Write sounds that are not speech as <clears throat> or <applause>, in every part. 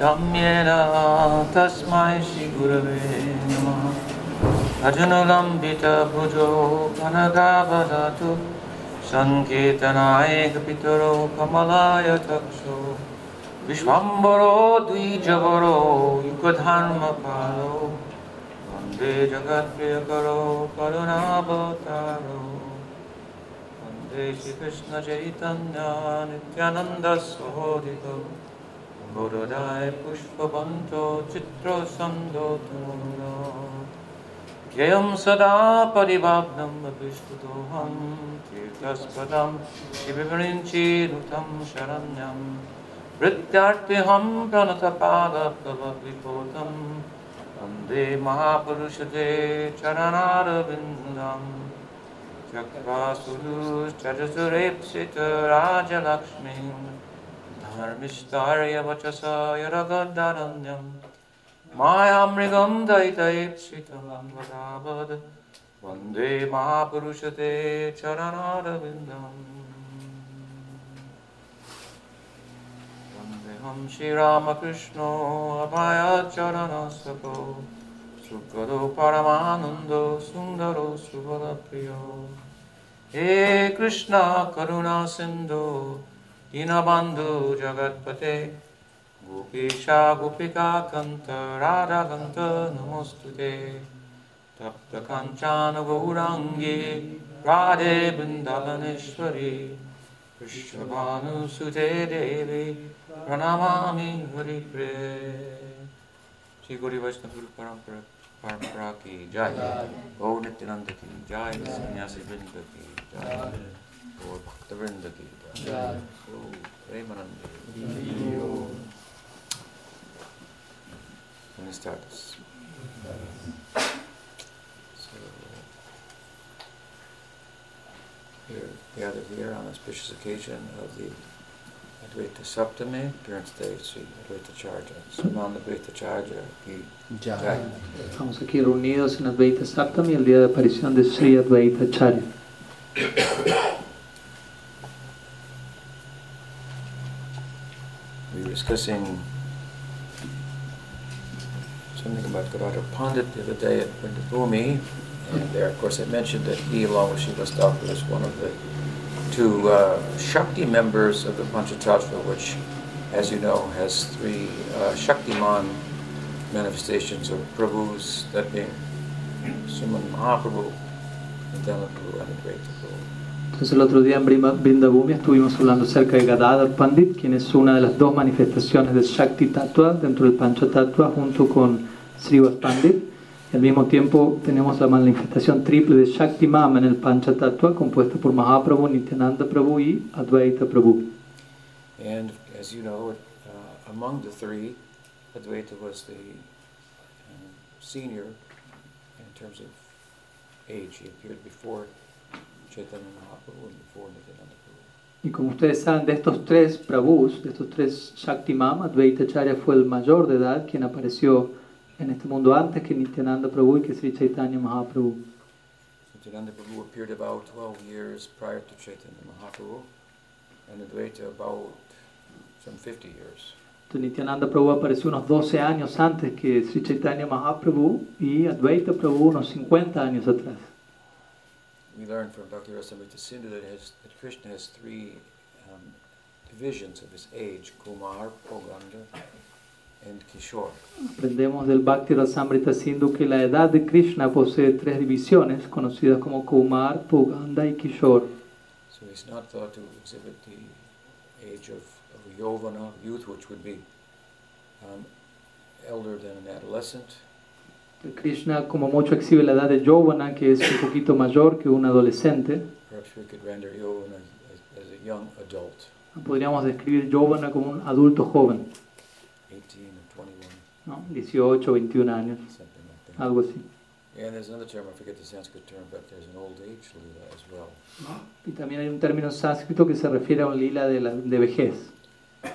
धम्येन तस्मै श्रीगुरवे नमः अजनुलम्बितभुजो घनगावदतु सङ्केतनाय पितरो कमलाय चक्षु विश्वम्बरो द्विजवरो युगधर्मपालो वन्दे जगत्प्रियकरो करुणावतारो वन्दे श्रीकृष्णचैतन्य नित्यानन्दसहोदितो य पुष्पवन्तो चित्रो ध्येयं सदा परिवाब्दम् अपि तीर्थस्पदं चीतस्पदं शरण्यं। भृत्यार्थिहं प्रनथपादपुतं वन्दे महापुरुषे चरणां चक्रासुरुश्चरेप्सितराजलक्ष्मी धर्मिष्ठार्य वचसा यरगदारण्यं मायामृगं दयितयेप्सितं वदावद वन्दे महापुरुषते चरणारविन्दम् वन्देऽहं श्रीरामकृष्णो अभयचरणसको सुखदो परमानन्दो सुन्दरो सुबलप्रियो हे कृष्ण करुणा सिन्धो दीनबन्धु जगत्पते। गोपीशा गोपिका कन्त राधाकन्त नमोऽस्तु ते तप्तकञ्चान गौराङ्गे राधे वृन्दावनेश्वरी। कृष्णभानुसुते देवी, प्रणमामि हरिप्रे। श्री गौरी वैष्णव गुरु परंपरा परंपरा की जय। गौ नित्यानंद की जय। सन्यासी वृंद की जय। और भक्त वृंद की Buenas tardes. Gathered here on the auspicious occasion of the Advaita Saptami, Parents Day of Sri Advaita Charja. Sumanda Advaita Charja ki Jai. Estamos aquí reunidos en Advaita Saptami, día de aparición de Sri Advaita Charya. We were discussing something about Gadadhar Pandit the other day at Vrindabhumi, and there, of course, I mentioned that he, along with Shiva Thakur, is one of the two uh, Shakti members of the Panchatattva, which, as you know, has three uh, Shaktiman manifestations of Prabhus, that being Suman Mahaprabhu, Prabhu, and Advaita Prabhu. Entonces el otro día en Vrindavumi estuvimos hablando acerca de Gadadhar Pandit, quien es una de las dos manifestaciones del Shakti Tattva dentro del Pancha Tattva junto con Srivas Pandit. Y al mismo tiempo tenemos la manifestación triple de Shakti Mama en el Pancha Tattva compuesta por Mahaprabhu, Nityananda Prabhu y Advaita Prabhu. And as you know, uh, among the three, Advaita was the um, senior in terms of age. He appeared before Chaitanya Y como ustedes saben, de estos tres Prabhus, de estos tres Shakti Mama, Advaita Charya fue el mayor de edad quien apareció en este mundo antes que Nityananda Prabhu y que Sri Chaitanya Mahaprabhu. Nityananda Prabhu appeared about 12 years prior to Chaitanya Mahaprabhu, and Advaita about some 50 years. Entonces, Nityananda Prabhu apareció unos 12 años antes que Sri Chaitanya Mahaprabhu y Advaita Prabhu unos 50 años atrás. We learned from Dr. Rasamrita Sindhu that, his, that Krishna has three um, divisions of his age Kumar, Poganda, and Kishore. Aprendemos del Bhakti Rasamrita Sindhu que la edad de Krishna posee tres divisiones conocidas como Kumar, Puganda y Kishore. So he's not thought to exhibit the age of, of Yovana, youth, which would be um, elder than an adolescent. Krishna como mucho exhibe la edad de Yovana, que es un poquito mayor que un adolescente. Perhaps we could render Yovana as, as a young adult, Podríamos describir Yovana como un adulto joven, 18 or 21, ¿no? 18, 21 años, algo así. And there's another term, I forget the Sanskrit term, but there's an old age lila as well. Y también hay un término sánscrito que se refiere a un lila de, la, de vejez.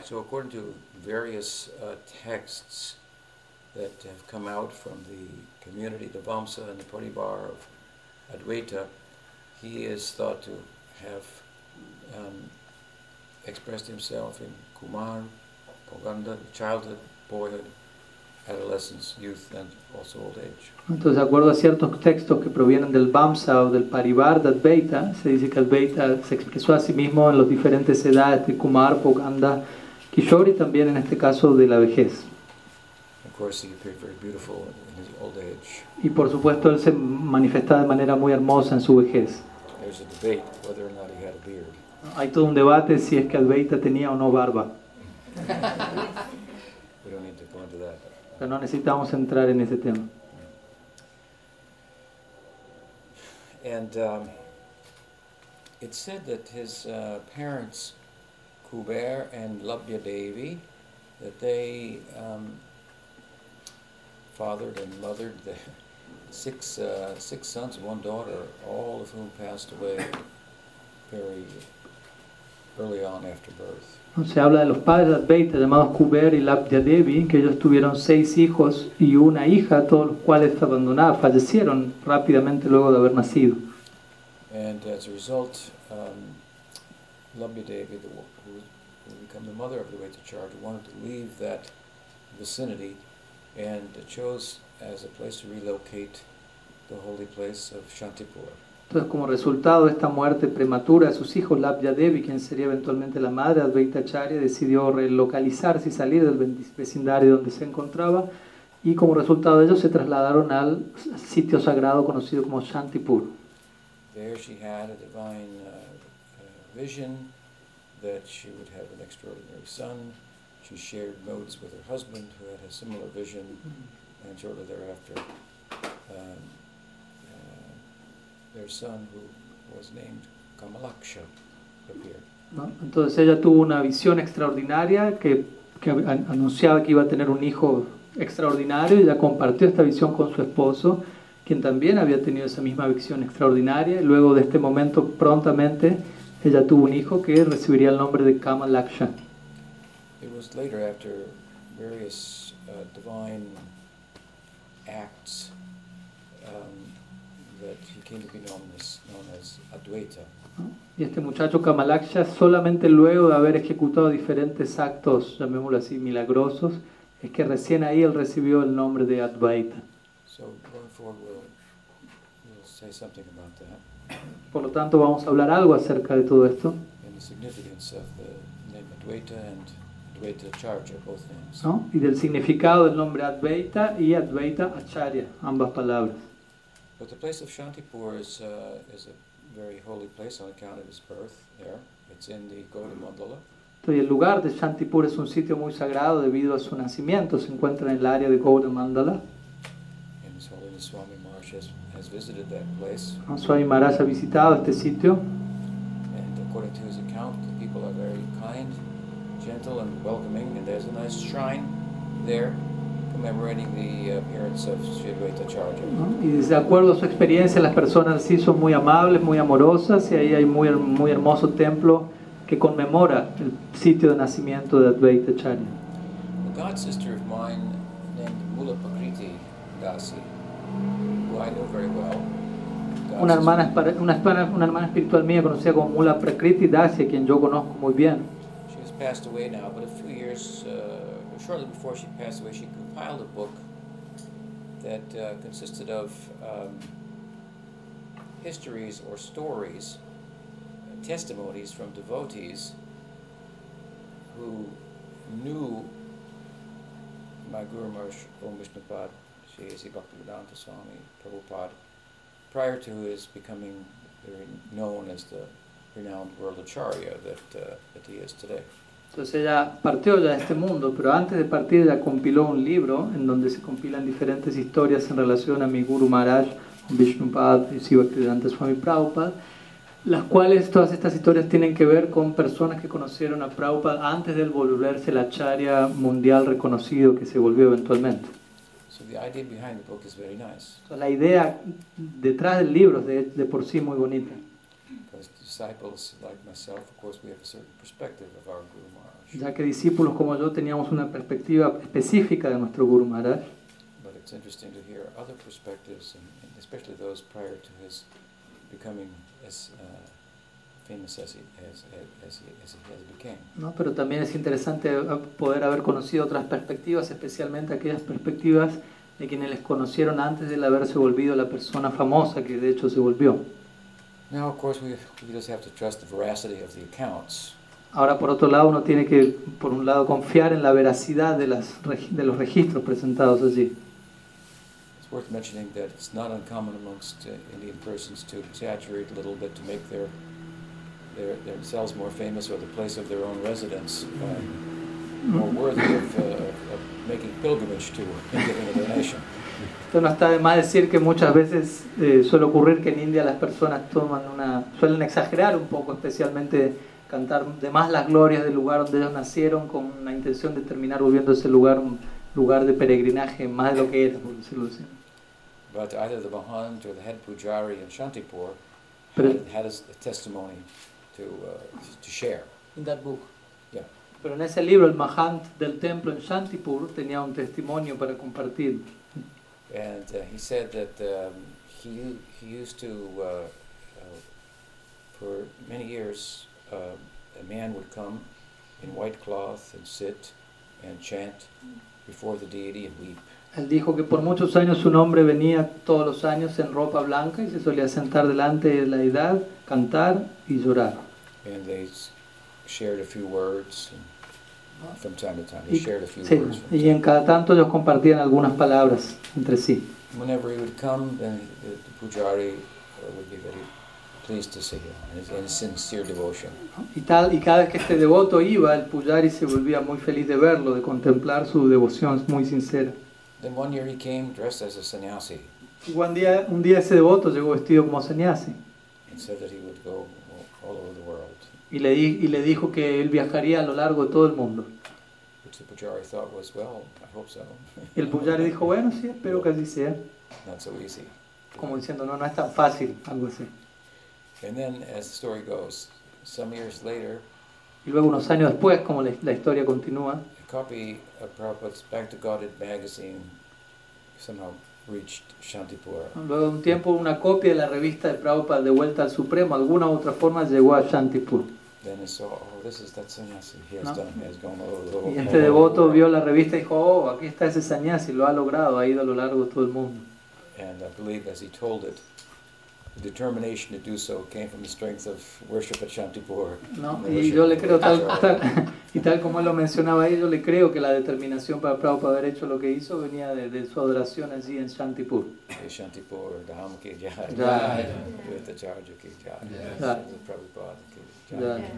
So according to various uh, texts that have come out from the community, the Vamsa and the Paribar of Advaita, he is thought to have um, expressed himself in Kumar, Poganda, childhood boyhood, adolescence, youth, and also old age. Entonces, de acuerdo a ciertos textos que provienen del Vamsa o del Parivar de Advaita, se dice que Advaita se expresó a sí mismo en las diferentes edades de Kumar, Poganda, Kishore y también en este caso de la vejez. Y por supuesto, él se manifestaba de manera muy hermosa en su vejez. There's a debate whether or not he had a beard. Hay todo un debate si es que Advaita tenía o no barba, <laughs> We don't need to go into that. pero no necesitamos entrar en ese tema. And um, it's said that his uh, parents, Kuber and Labdya Devi, that they um, fathered and mothered the six, uh, six sons and one daughter, all of whom passed away very early on after birth. Se habla de los padres de Advaita llamados Kuber y Labdya Devi, que ellos tuvieron seis hijos y una hija, todos los cuales abandonaron, fallecieron rápidamente luego de haber nacido. And as a result, um, Labdya Devi, who become the mother of the way to Charge, wanted to leave that vicinity and chose as a place to relocate the holy place of Shantipur. Entonces, como resultado de esta muerte prematura de sus hijos, Labdya Devi, quien sería eventualmente la madre de Advaita Acharya, decidió relocalizarse y salir del vecindario donde se encontraba y como resultado de ello se trasladaron al sitio sagrado conocido como Shantipur. There she had a divine uh, uh, vision that she would have an extraordinary son. She shared modes with her husband, who had a similar vision, and shortly thereafter, um, uh, their son, who was named Kamalaksha, appeared. ¿no? Entonces ella tuvo una visión extraordinaria que, que an- anunciaba que iba a tener un hijo extraordinario y ella compartió esta visión con su esposo, quien también había tenido esa misma visión extraordinaria. Luego de este momento, prontamente, ella tuvo un hijo que recibiría el nombre de Kamalaksha. It was later, after various uh, divine acts, um, that he came to be known as, known as Advaita. Y este muchacho Kamalaksha, solamente luego de haber ejecutado diferentes actos, llamémoslo así, milagrosos, es que recién ahí él recibió el nombre de Advaita. So going forward, we'll, we'll say something about that Por lo tanto, vamos a hablar algo acerca de todo esto. and the significance of the name Advaita and Advaita Charja, both names. ¿no? y del significado del nombre Advaita y Advaita Acharya, ambas palabras. But the place of Shantipur is, uh, is a very holy place on account of his birth there. It's in the Mandala. Entonces, el lugar de Shantipur es un sitio muy sagrado debido a su nacimiento. Se encuentra en el área de Gauda Mandala. Swami Maharaj has, has visited that place. ¿no? Swami Maharaj ha visitado este sitio gentle, and welcoming. And there's a nice shrine there commemorating the appearance of Sri Advaita Charja. ¿no? y de acuerdo a su experiencia las personas sí son muy amables, muy amorosas y ahí hay muy, muy hermoso templo que conmemora el sitio de nacimiento de Advaita Acharya. A god sister of mine named Mula Pakriti Dasi, who I knew very well. God Una hermana, una, hermana, una hermana espiritual mía conocida como Mula Prakriti Dasi, a quien yo conozco muy bien. Passed away now, but a few years, uh, shortly before she passed away, she compiled a book that uh, consisted of um, histories or stories, testimonies from devotees who knew my Guru Maharaj Om Vishnupad, Shri A.C. Bhaktivedanta Swami Prabhupada, prior to his becoming known as the renowned world acharya that, uh, that he is today. Entonces ella partió ya de este mundo, pero antes de partir ella compiló un libro en donde se compilan diferentes historias en relación a mi Guru Maharaj, Vishnupad y Sivaktivedanta Swami Prabhupada, las cuales todas estas historias tienen que ver con personas que conocieron a Prabhupada antes de él volverse el acharya mundial reconocido que se volvió eventualmente. So the idea behind the book is very nice, Entonces, la idea detrás del libro es de, de por sí muy bonita, because disciples like myself, of course, we have a certain perspective of our Guru. Ya que discípulos como yo teníamos una perspectiva específica de nuestro Guru Maharaj. But it's interesting to hear other perspectives, and, and especially those prior to his becoming as uh, famous as he, as, as, he, as he has became. ¿no? Pero también es interesante eh, poder haber conocido otras perspectivas, especialmente aquellas perspectivas de quienes les conocieron antes de haberse volvido la persona famosa que de hecho se volvió. Now, of course, we, we just have to trust the veracity of the accounts. Ahora, por otro lado, uno tiene que, por un lado, confiar en la veracidad de, las, de los registros presentados allí. It's worth mentioning that it's not uncommon amongst uh, Indian persons to exaggerate a little bit to make their, their themselves more famous or the place of their own residence uh, more worthy of, uh, of making pilgrimage to and giving a donation. Esto no está de más decir que muchas veces eh, suele ocurrir que en India las personas toman una, suelen exagerar un poco, especialmente cantar de más las glorias del lugar donde ellos nacieron con una intención de terminar volviendo ese lugar un lugar de peregrinaje más de lo que era, por decirlo así. But either the Mahant or the head pujari in Shantipur Pero- had, had a testimony to, uh, to share. In that book. Yeah. Pero en ese libro, el Mahant del templo en Shantipur tenía un testimonio para compartir. And uh, he said that um, he, he used to, uh, uh, for many years, uh, a man would come in white cloth and sit and chant before the deity and weep. Él dijo que por muchos años un hombre venía todos los años en ropa blanca y se solía sentar delante de la deidad, cantar y llorar. And they shared a few words and from time to time. They shared a few sí, words. Y en cada tanto ellos compartían algunas palabras entre sí. Whenever he would come, then the, the pujari would be very to sincere devotion. Y, tal, y cada vez que este devoto iba, el puyari se volvía muy feliz de verlo, de contemplar su devoción muy sincera. Then one year he came dressed as a sannyasi Y un día, un día ese devoto llegó vestido como sannyasi and said that he would go all all over the world, y le, di- y le dijo que él viajaría a lo largo de todo el mundo. which the pujari thought was, well, I hope so. Y el puyari dijo, bueno, sí, espero que así sea. Not so easy. Como diciendo, no, no es tan fácil, algo así. And then, as the story goes, some years later, Y luego unos años después, como la, la historia continúa, a copy of Prabhupada's Back to Godhead magazine somehow reached Shantipur. luego de un tiempo una copia de la revista de Prabhupada de vuelta al Supremo, alguna u otra forma llegó a Shantipur. Y este devoto vio la revista y dijo, oh, aquí está ese sannyasi, lo ha logrado, ha ido a lo largo de todo el mundo. And I believe as he told it, the determination to do so came from the strength of worship at Shantipur. ¿no? and the Y worship yo le of creo, tal, Pujari. tal- <laughs> y tal como él lo mencionaba ahí, yo le creo que la determinación para Prabhupada haber hecho lo que hizo venía de, de su adoración allí en Shantipur. Hey, Shantipur, Dham ki jai. Jai. Yogacarya ki jai. Jai. Prabhupada ki Ya. jai.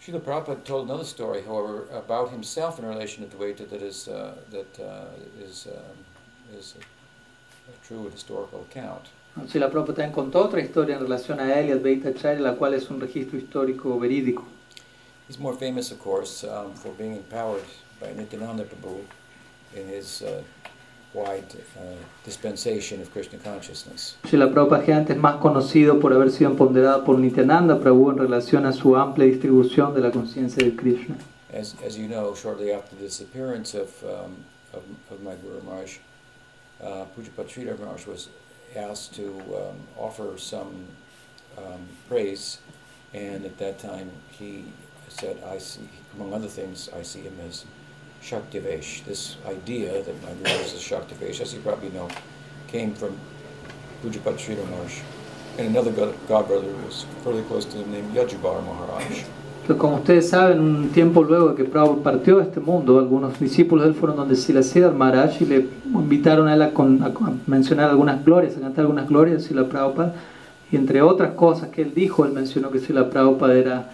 Srila Prabhupada told another story, however, about himself in relation to the Dvaita that is, uh, that, uh, is, um, is a, a true historical account. Si la Prabhupada también contó otra historia en relación a él y Advaita Acharya, la cual es un registro histórico verídico. He's more famous, of course, um, for being empowered by Nityananda Prabhu in his uh, wide uh, dispensation of Krishna consciousness. Si la Prabhupada es más conocido por haber sido empoderada por Nityananda Prabhu en relación a su amplia distribución de la conciencia de Krishna. As, as you know, shortly after the disappearance of, um, of, of my Guru Maharaj, uh, Pujapat Sridhar Maharaj was asked to um, offer some um, praise, and at that time he said, I see, among other things, I see him as Shaktivesh. This idea that my Guru is a Shaktivesh, as you probably know, came from Pujapat Sridhar Maharaj and another god, god brother who was fairly close to him named Yajubar Maharaj. Pero como ustedes saben, un tiempo luego de que Prabhupada partió de este mundo, algunos discípulos de él fueron donde Siddhar Maharaj y le invitaron a él a, mencionar algunas glorias, a cantar algunas glorias de Srila Prabhupada. Y entre otras cosas que él dijo, él mencionó que Srila Prabhupada era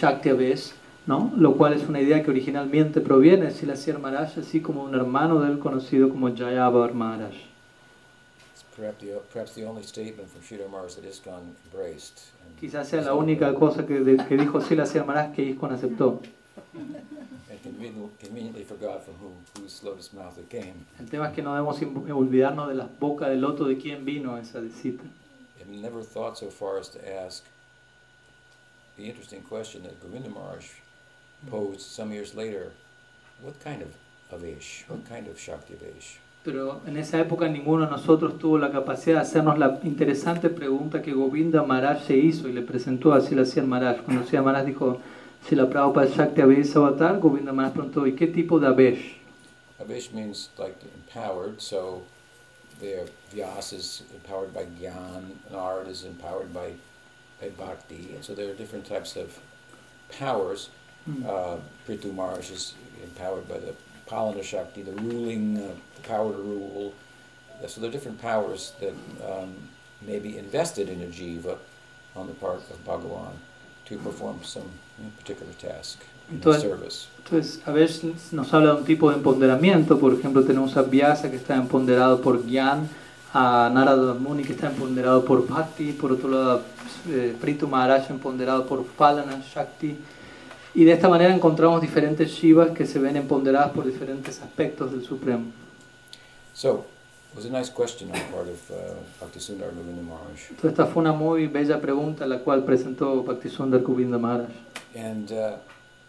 Shakti Aves, ¿no? lo cual es una idea que originalmente proviene de Siddhar Maharaj, así como un hermano de él conocido como Jayavar Maharaj. Perhaps the, perhaps the only statement from Maharaj that ISKCON embraced. And, Quizás sea la única cosa que, de- que dijo Siddhar Maharaj que ISKCON aceptó. and conveniently, conveniently forgot from whom, whose lotus mouth it came. El tema es que no debemos olvidarnos de las bocas del loto de quién vino esa cita. Never thought so far as to ask the interesting question that Govinda Maharaj posed some years later. What kind of Avesh? What kind of Shakti Avesh? Pero en esa época ninguno de nosotros tuvo la capacidad de hacernos la interesante pregunta que Govinda Maharaj se hizo y le presentó a Silasia Maharaj. Cuando Silasia Maharaj dijo, si la Prabhupada Shakti Avesh Avatar, Govinda Maharaj preguntó, ¿y qué tipo de Avesh? Avish means like empowered, so their Vyas is empowered by Gyan, Nard is empowered by, by Bhakti, and so there are different types of powers. Mm. Uh, Prithu Maharaj is empowered by the Palana Shakti, the ruling, uh, the power to rule. So there are different powers that um, may be invested in a jiva on the part of Bhagavan to perform some particular task Entonces- service. Entonces, a veces nos habla de un tipo de empoderamiento. Por ejemplo, tenemos a Vyasa que está empoderado por Gyan, a Narada Muni que está empoderado por Bhakti, por otro lado, eh, Prithu Maharaj empoderado por Phalana Shakti. Y de esta manera encontramos diferentes Shivas que se ven empoderadas por diferentes aspectos del Supremo. So it was a nice question on the part of uh, Bhaktisundar Govinda Maharaj. Esta fue una muy bella pregunta la cual presentó Bhaktisundar Govinda Maharaj. And uh,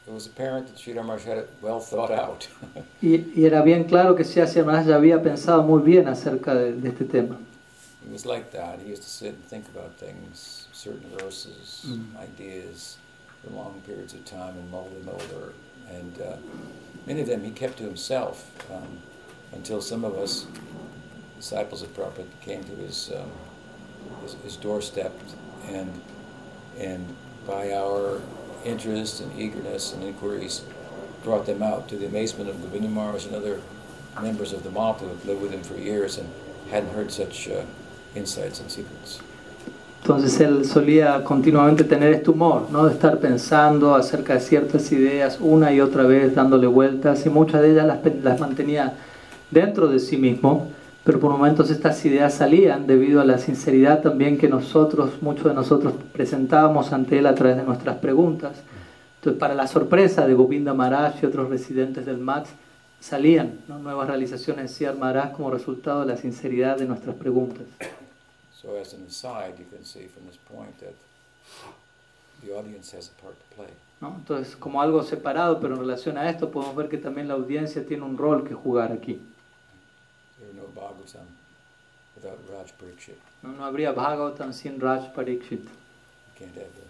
it was apparent that Sridhar Maharaj had it well thought out. <laughs> Y, y era bien claro que Siddhartha Maharaj ya había pensado muy bien acerca de, de este tema. He was like that. He used to sit and think about things, certain verses, Mm. ideas, for long periods of time and mull them over. And uh, many of them he kept to himself um, until some of us, disciples of Prabhupada, came to his, um, his, his doorstep and, and by our interest and eagerness and inquiries brought them out to the amazement of Govinda Maharaj and other members of the Malta who had lived with him for years and hadn't heard such uh, insights and secrets. Entonces él solía continuamente tener este humor, ¿no? de estar pensando acerca de ciertas ideas una y otra vez, dándole vueltas, y muchas de ellas las, las mantenía dentro de sí mismo, pero por momentos estas ideas salían debido a la sinceridad también que nosotros, muchos de nosotros presentábamos ante él a través de nuestras preguntas. Entonces, para la sorpresa de Govinda Maharaj y otros residentes del MAT, salían ¿no? nuevas realizaciones de Siddhartha Maharaj como resultado de la sinceridad de nuestras preguntas. So, as an aside, you can see from this point that the audience has a part to play. ¿no? Entonces, como algo separado, pero en relación a esto, podemos ver que también la audiencia tiene un rol que jugar aquí. There Bhagavatam without Raj Parikshit. No, no habría Bhagavatam sin Raj Parikshit. You can't have the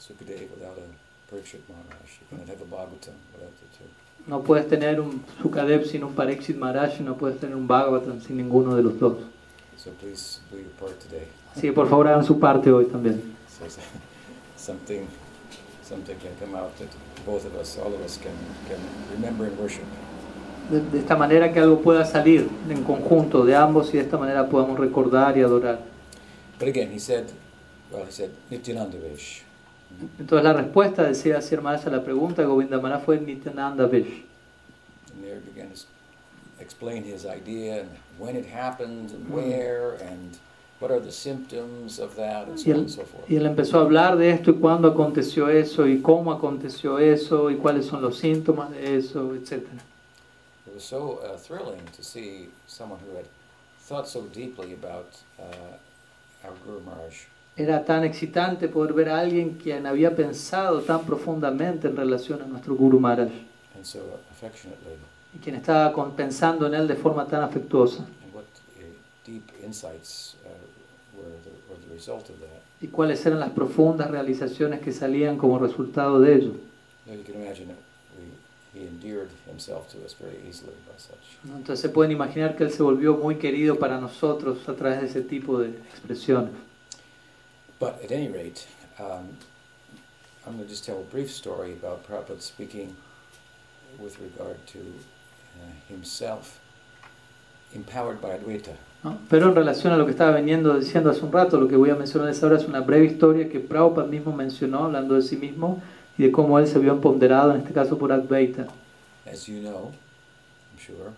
Sukadev without a Parikshit Maharaj. You cannot have a Bhagavatam without the two. No puedes tener un Sukadev sin un Parikshit Maharaj no puedes tener un Bhagavatam sin ninguno de los dos. So please do your part today. Así que por favor hagan su parte hoy también. So something, something can come out that both of us, all of us, can, can remember and worship. De, de esta manera que algo pueda salir en conjunto de ambos y de esta manera podamos recordar y adorar. But again, he said, well, he said Nityananda Vesh. Entonces la respuesta de Sri Asir Maharaj a la pregunta de Govinda Maharaj fue Nityananda Vish. And there began to s- explain his idea and when it happened and Mm. where and what are the symptoms of that and so Y on él, and so forth. y él empezó a hablar de esto y cuándo aconteció eso y cómo aconteció eso y cuáles son los síntomas de eso, etc. It was so uh, thrilling to see someone who had thought so deeply about uh, our Guru Maharaj Era tan excitante poder ver a alguien quien había pensado tan profundamente en relación a nuestro Guru Maharaj and so affectionately y quien estaba con- pensando en él de forma tan afectuosa. and what uh, deep insights were, the, were the result of that. y cuáles eran las profundas realizaciones que salían como resultado de ello. Now you can imagine that Entonces se pueden imaginar que él se volvió muy querido para nosotros a través de ese tipo de expresiones. But at any rate, um, I'm going to just tell a brief story about Prabhupada speaking with regard to uh, himself, empowered by Advaita. ¿no? Pero en relación a lo que estaba veniendo diciendo hace un rato, lo que voy a mencionarles ahora es una breve historia que Prabhupada mismo mencionó hablando de sí mismo y de cómo él se vio empoderado, en este caso por Advaita. As you know, I'm sure,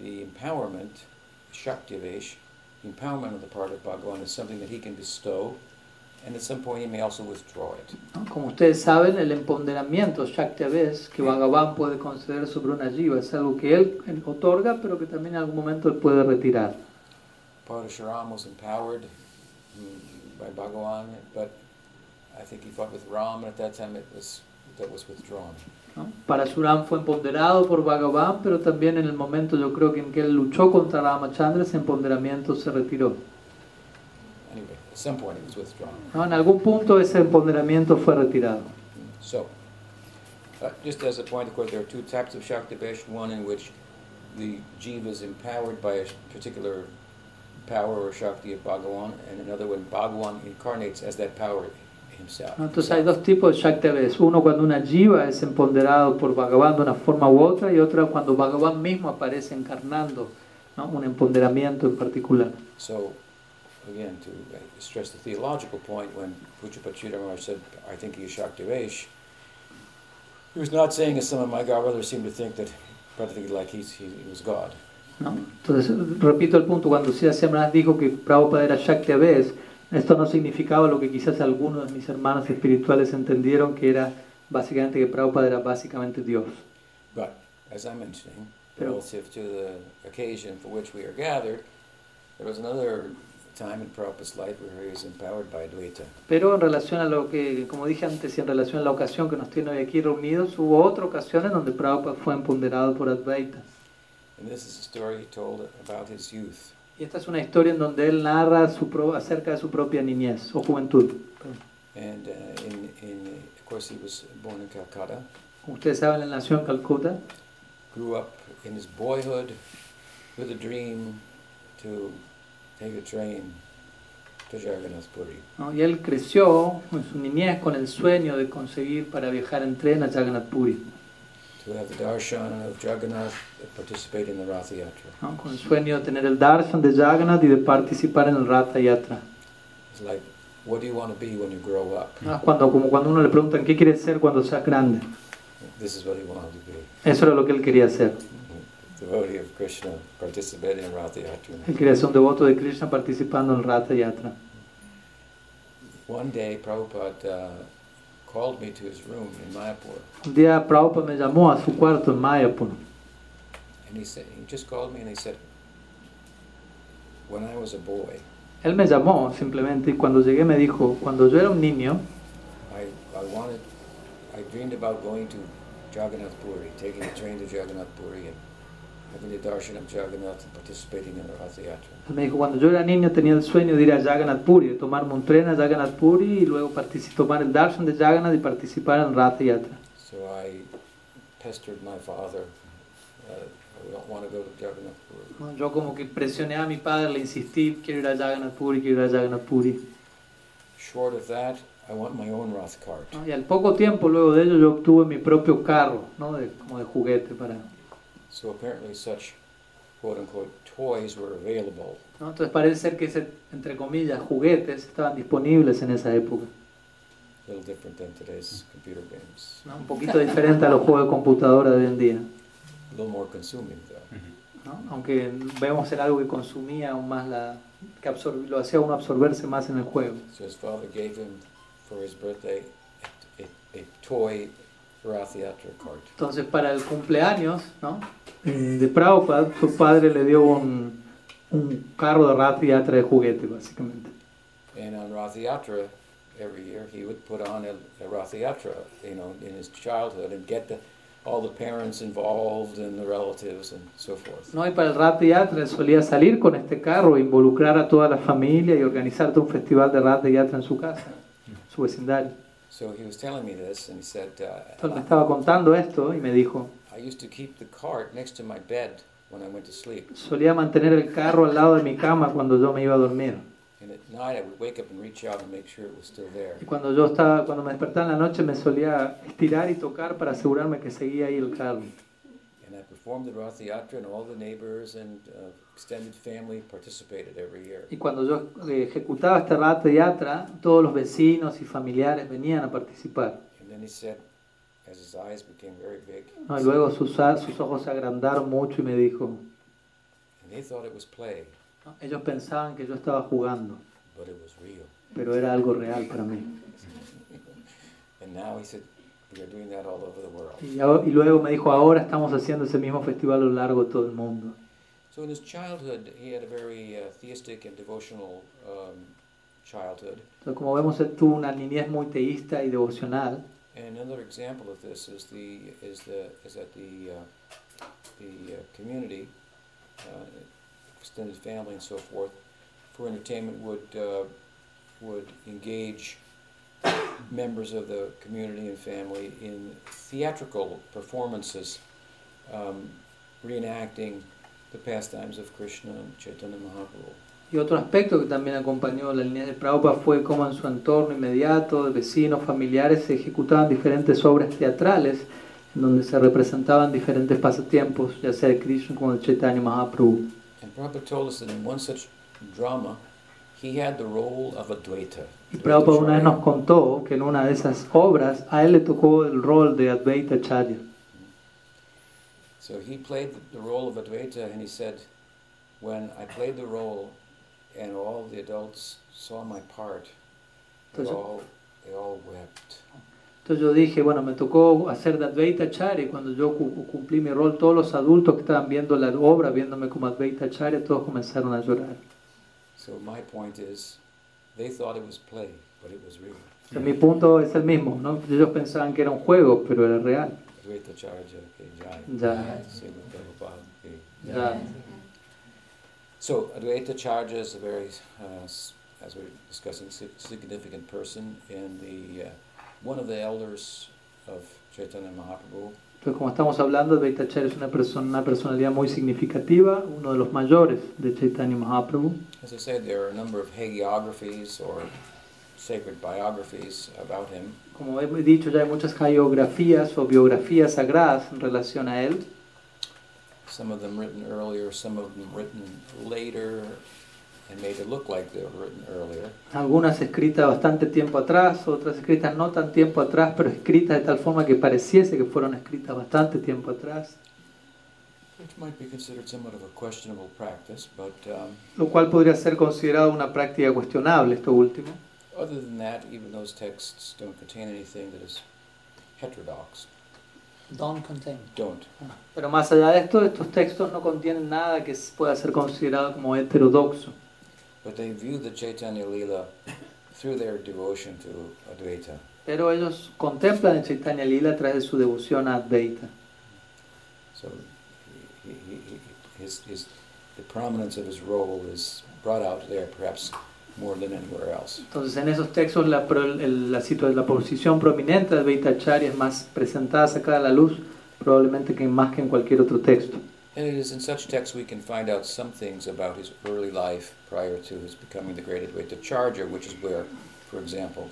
the empowerment, Shaktivesh, the empowerment on the part of Bhagavan is something that he can bestow, and at some point he may also withdraw it. Como ustedes saben, el empoderamiento Shaktiaves que Bhagavan puede conceder sobre una jiva es algo que él otorga, pero que también en algún momento él puede retirar. Parashuram was empowered mm, by Bhagavan, but I think he fought with Ram, and at that time it was that was withdrawn. ¿no? Parasuram fue empoderado por Bhagavan, pero también en el momento yo creo que en que él luchó contra Ramachandra, ese empoderamiento se retiró. Anyway, at some point it was withdrawn. ¿no? En algún punto ese empoderamiento fue retirado. So, uh, just as a point, of course, there are two types of Shaktivesh. One in which the jiva is empowered by a particular power or Shakti of Bhagavan, and another when Bhagavan incarnates as that power himself. Entonces hay dos tipos de Shaktives. Uno cuando una jiva es empoderado por Bhagavan de una forma u otra y otra cuando Bhagavan mismo aparece encarnando ¿no? un empoderamiento en particular. So, again, to uh, stress the theological point, when Puchapachidamar said, I think he is Shaktivesh, he was not saying, as some of my godbrothers seem to think, that practically like he's, he, he was God. ¿no? Entonces, repito el punto, cuando Sri Semras dijo que Prabhupada era Shakti esto no significaba lo que quizás algunos de mis hermanos espirituales entendieron que era básicamente que Prabhupada era básicamente Dios. But, as I'm mentioning, Pero- relative to the occasion for which we are gathered, there was another time in Prabhupada's life where he was empowered by Advaita. Pero en relación a lo que, como dije antes, y en relación a la ocasión que nos tiene hoy aquí reunidos, hubo otra ocasión en donde Prabhupada fue empoderado por Advaita. And this is a story he told about his youth. Y esta es una historia en donde él narra su pro- acerca de su propia niñez o juventud. And uh, in, in, of course, he was born in Calcutta, Como ustedes saben, él nació en Calcuta, grew up in his boyhood with a dream to take a train to Jagannath Puri. ¿no? y él creció en su niñez con el sueño de conseguir para viajar en tren a Jagannath Puri, to have the darshan of Jagannath, participate in the Rath Yatra. ¿no? con el sueño de tener el darshan de Jagannath y de participar en el Ratha Yatra. It's like, what do you want to be when you grow up? ¿no? Cuando, como cuando uno le preguntan qué quieres ser cuando seas grande. This is what he wanted to be. Eso era lo que él quería hacer. Devotee of Krishna, participating in Rath Yatra. Él quería ser un devoto de Krishna participando en Ratha Yatra. One day, Prabhupada uh, called me to his room in Mayapur, Un día Prabhupada me llamó a su cuarto en Mayapur. And he said, he just called me and he said, when I was a boy, Él me llamó simplemente y cuando llegué me dijo, cuando yo era un niño, I, I wanted, I dreamed about going to Jagannath Puri, taking train to Jagannath Puri and me dijo, cuando yo era niño tenía el sueño de ir a Jagannath Puri, de tomarme un tren a Jagannath Puri y luego tomar el darshan de Jagannath y participar en Ratha Yatra. So I pestered my father, uh, I don't want to go to Jagannath Puri. Yo como que presioné a mi padre, le insistí, quiero ir a Jagannath Puri, quiero ir a Jagannath Puri. Short of that, I want my own Rath cart. ¿no? Y al poco tiempo luego de ello yo obtuve mi propio carro, ¿no? de, como de juguete para... So apparently such quote unquote toys were available. ¿no? Entonces parece ser que ese, entre comillas, juguetes estaban disponibles en esa época. A little different than today's computer games. ¿no? Un poquito diferente a los juegos de computadora de hoy en día. A little more consuming though. ¿no? Aunque vemos ser algo que consumía aún más la... que absor- lo hacía uno absorberse más en el juego. So his father gave him for his birthday a, a, a toy. Entonces para el cumpleaños ¿no? Eh, de Prabhupada, su padre le dio un, un carro de Rath Yatra de juguete, básicamente. And on Rath Yatra, every year he would put on a, a Rath Yatra, you know, in his childhood and get the, all the parents involved and the relatives and so forth. ¿no? Y para el Rath Yatra solía salir con este carro, involucrar a toda la familia y organizar todo un festival de Rath Yatra en su casa, su vecindario. So he was telling me this, and he said, Entonces me uh, estaba contando esto y me dijo, I used to keep the cart next to my bed when I went to sleep. solía mantener el carro al lado de mi cama cuando yo me iba a dormir. And at night I would wake up and reach out and make sure it was still there. Y cuando yo estaba, cuando me despertaba en la noche me solía estirar y tocar para asegurarme que seguía ahí el carro. And I performed the Rath Yatra, and all the neighbors and uh, extended family participated every year. Y cuando yo eh, ejecutaba este Rath Yatra, todos los vecinos y familiares venían a participar. And then he said, as his eyes became very big, ¿no? Y luego sus, ojos se agrandaron mucho y me dijo, and they thought it was play, ¿no? ellos pensaban que yo estaba jugando, but it was real. pero era algo real para mí. <laughs> And now he said, doing that all over the world. Y, luego me dijo, ahora estamos haciendo ese mismo festival a lo largo de todo el mundo. So in his childhood, he had a very uh, theistic and devotional um, childhood. Entonces, como vemos, él tuvo una niñez muy teísta y devocional. And another example of this is the is the is that the uh, the uh, community, uh, extended family, and so forth, for entertainment would uh, would engage members of the community and family in theatrical performances, um, reenacting the pastimes of Krishna and Chaitanya Mahaprabhu. Y otro aspecto que también acompañó la línea de Prabhupada fue cómo en su entorno inmediato, de vecinos, familiares, se ejecutaban diferentes obras teatrales en donde se representaban diferentes pasatiempos, ya sea de Krishna como de Chaitanya Mahaprabhu. And Prabhupada told us that in one such drama, he had the role of Advaita. Y Prabhupada una vez nos contó que en una de esas obras a él le tocó el rol de Advaita Charya. So he played the role of Advaita, and he said, when I played the role, and all the adults saw my part, they all they all wept. Entonces yo dije, bueno, me tocó hacer de Advaita Charya cuando yo cu- cumplí mi rol, todos los adultos que estaban viendo la obra, viéndome como Advaita Charya, todos comenzaron a llorar. So my point is, they thought it was play, but it was real. Entonces, mi punto es el mismo, ¿no? Ellos pensaban que era un juego, pero era real. Advaita Charja Ke Jai. Jai. Srila Prabhupada Ke Ya. So Advaita Charja is a very, uh, as we're discussing, significant person in the uh, one of the elders of Chaitanya Mahaprabhu. Entonces, como estamos hablando, Charya es una, persona, una personalidad muy significativa, uno de los mayores de Chaitanya Mahaprabhu. As I said, there are a number of hagiographies or sacred biographies about him. Como he dicho, ya hay muchas geografías o biografías sagradas en relación a él. Some of them written earlier, some of them written later, and made it look like they were written earlier. Algunas escritas bastante tiempo atrás, otras escritas no tan tiempo atrás, pero escritas de tal forma que pareciese que fueron escritas bastante tiempo atrás, Which might be considered somewhat of a questionable practice, but um, lo cual podría ser considerado una práctica cuestionable, esto último. other than that, even those texts don't contain anything that is heterodox. Don't contain. Don't. Pero más allá de esto, estos textos no contienen nada que pueda ser considerado como heterodoxo, But they view the Chaitanya Lila through their devotion to Advaita. pero ellos contemplan el Chaitanya Lila a través de su devoción a Advaita. So he, he, he, his, his, the prominence of his role is brought out there perhaps more than anywhere else. Entonces, en esos textos, la, el- la posición prominente de Advaita Acharya es más presentada, sacada a la luz, probablemente que más que en cualquier otro texto. And it is in such texts we can find out some things about his early life prior to his becoming the great Advaita Charger, which is where, for example,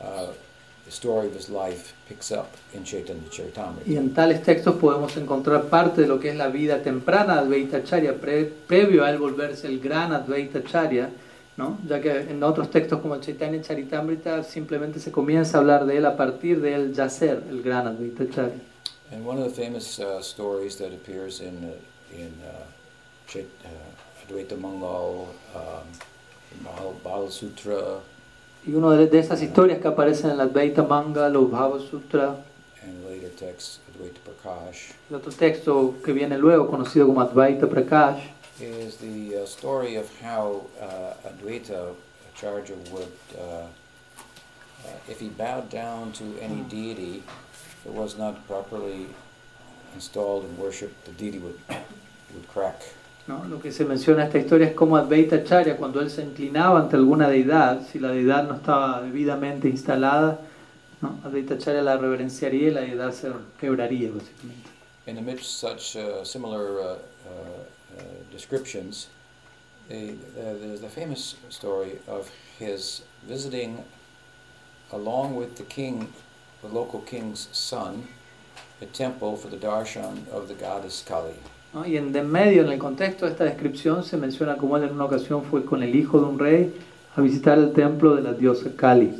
uh, the story of his life picks up in Chaitanya Y Charitamrita. en tales textos podemos encontrar parte de lo que es la vida temprana de Advaita Acharya, pre- previo a él volverse el gran Advaita Acharya, ¿no? ya que en otros textos como Chaitanya Charitamrita simplemente se comienza a hablar de él a partir de él ya ser el gran Advaita Acharya. And one of the famous uh, stories that appears in uh, in uh, Chait, uh, Advaita Mangal, um, Bal Sutra, Y una de, de esas historias que aparecen en la Advaita Manga, los Bhava Sutra, and later texts Advaita Prakash, el otro texto que viene luego, conocido como Advaita Prakash, is the uh, story of how uh, Advaita Acharya would, uh, uh, if he bowed down to any deity that was not properly installed and worshipped, the deity would would crack. ¿no? Lo que se menciona en esta historia es como Advaita Acharya, cuando él se inclinaba ante alguna deidad, si la deidad no estaba debidamente instalada, ¿no? Advaita Acharya la reverenciaría y la deidad se quebraría, básicamente. And amidst such uh, similar uh, uh, uh, descriptions, the, there's the famous story of his visiting, along with the king, the local king's son, a temple for the darshan of the goddess Kali. ¿no? Y en de medio, en el contexto de esta descripción, se menciona cómo él en una ocasión fue con el hijo de un rey a visitar el templo de la diosa Kali.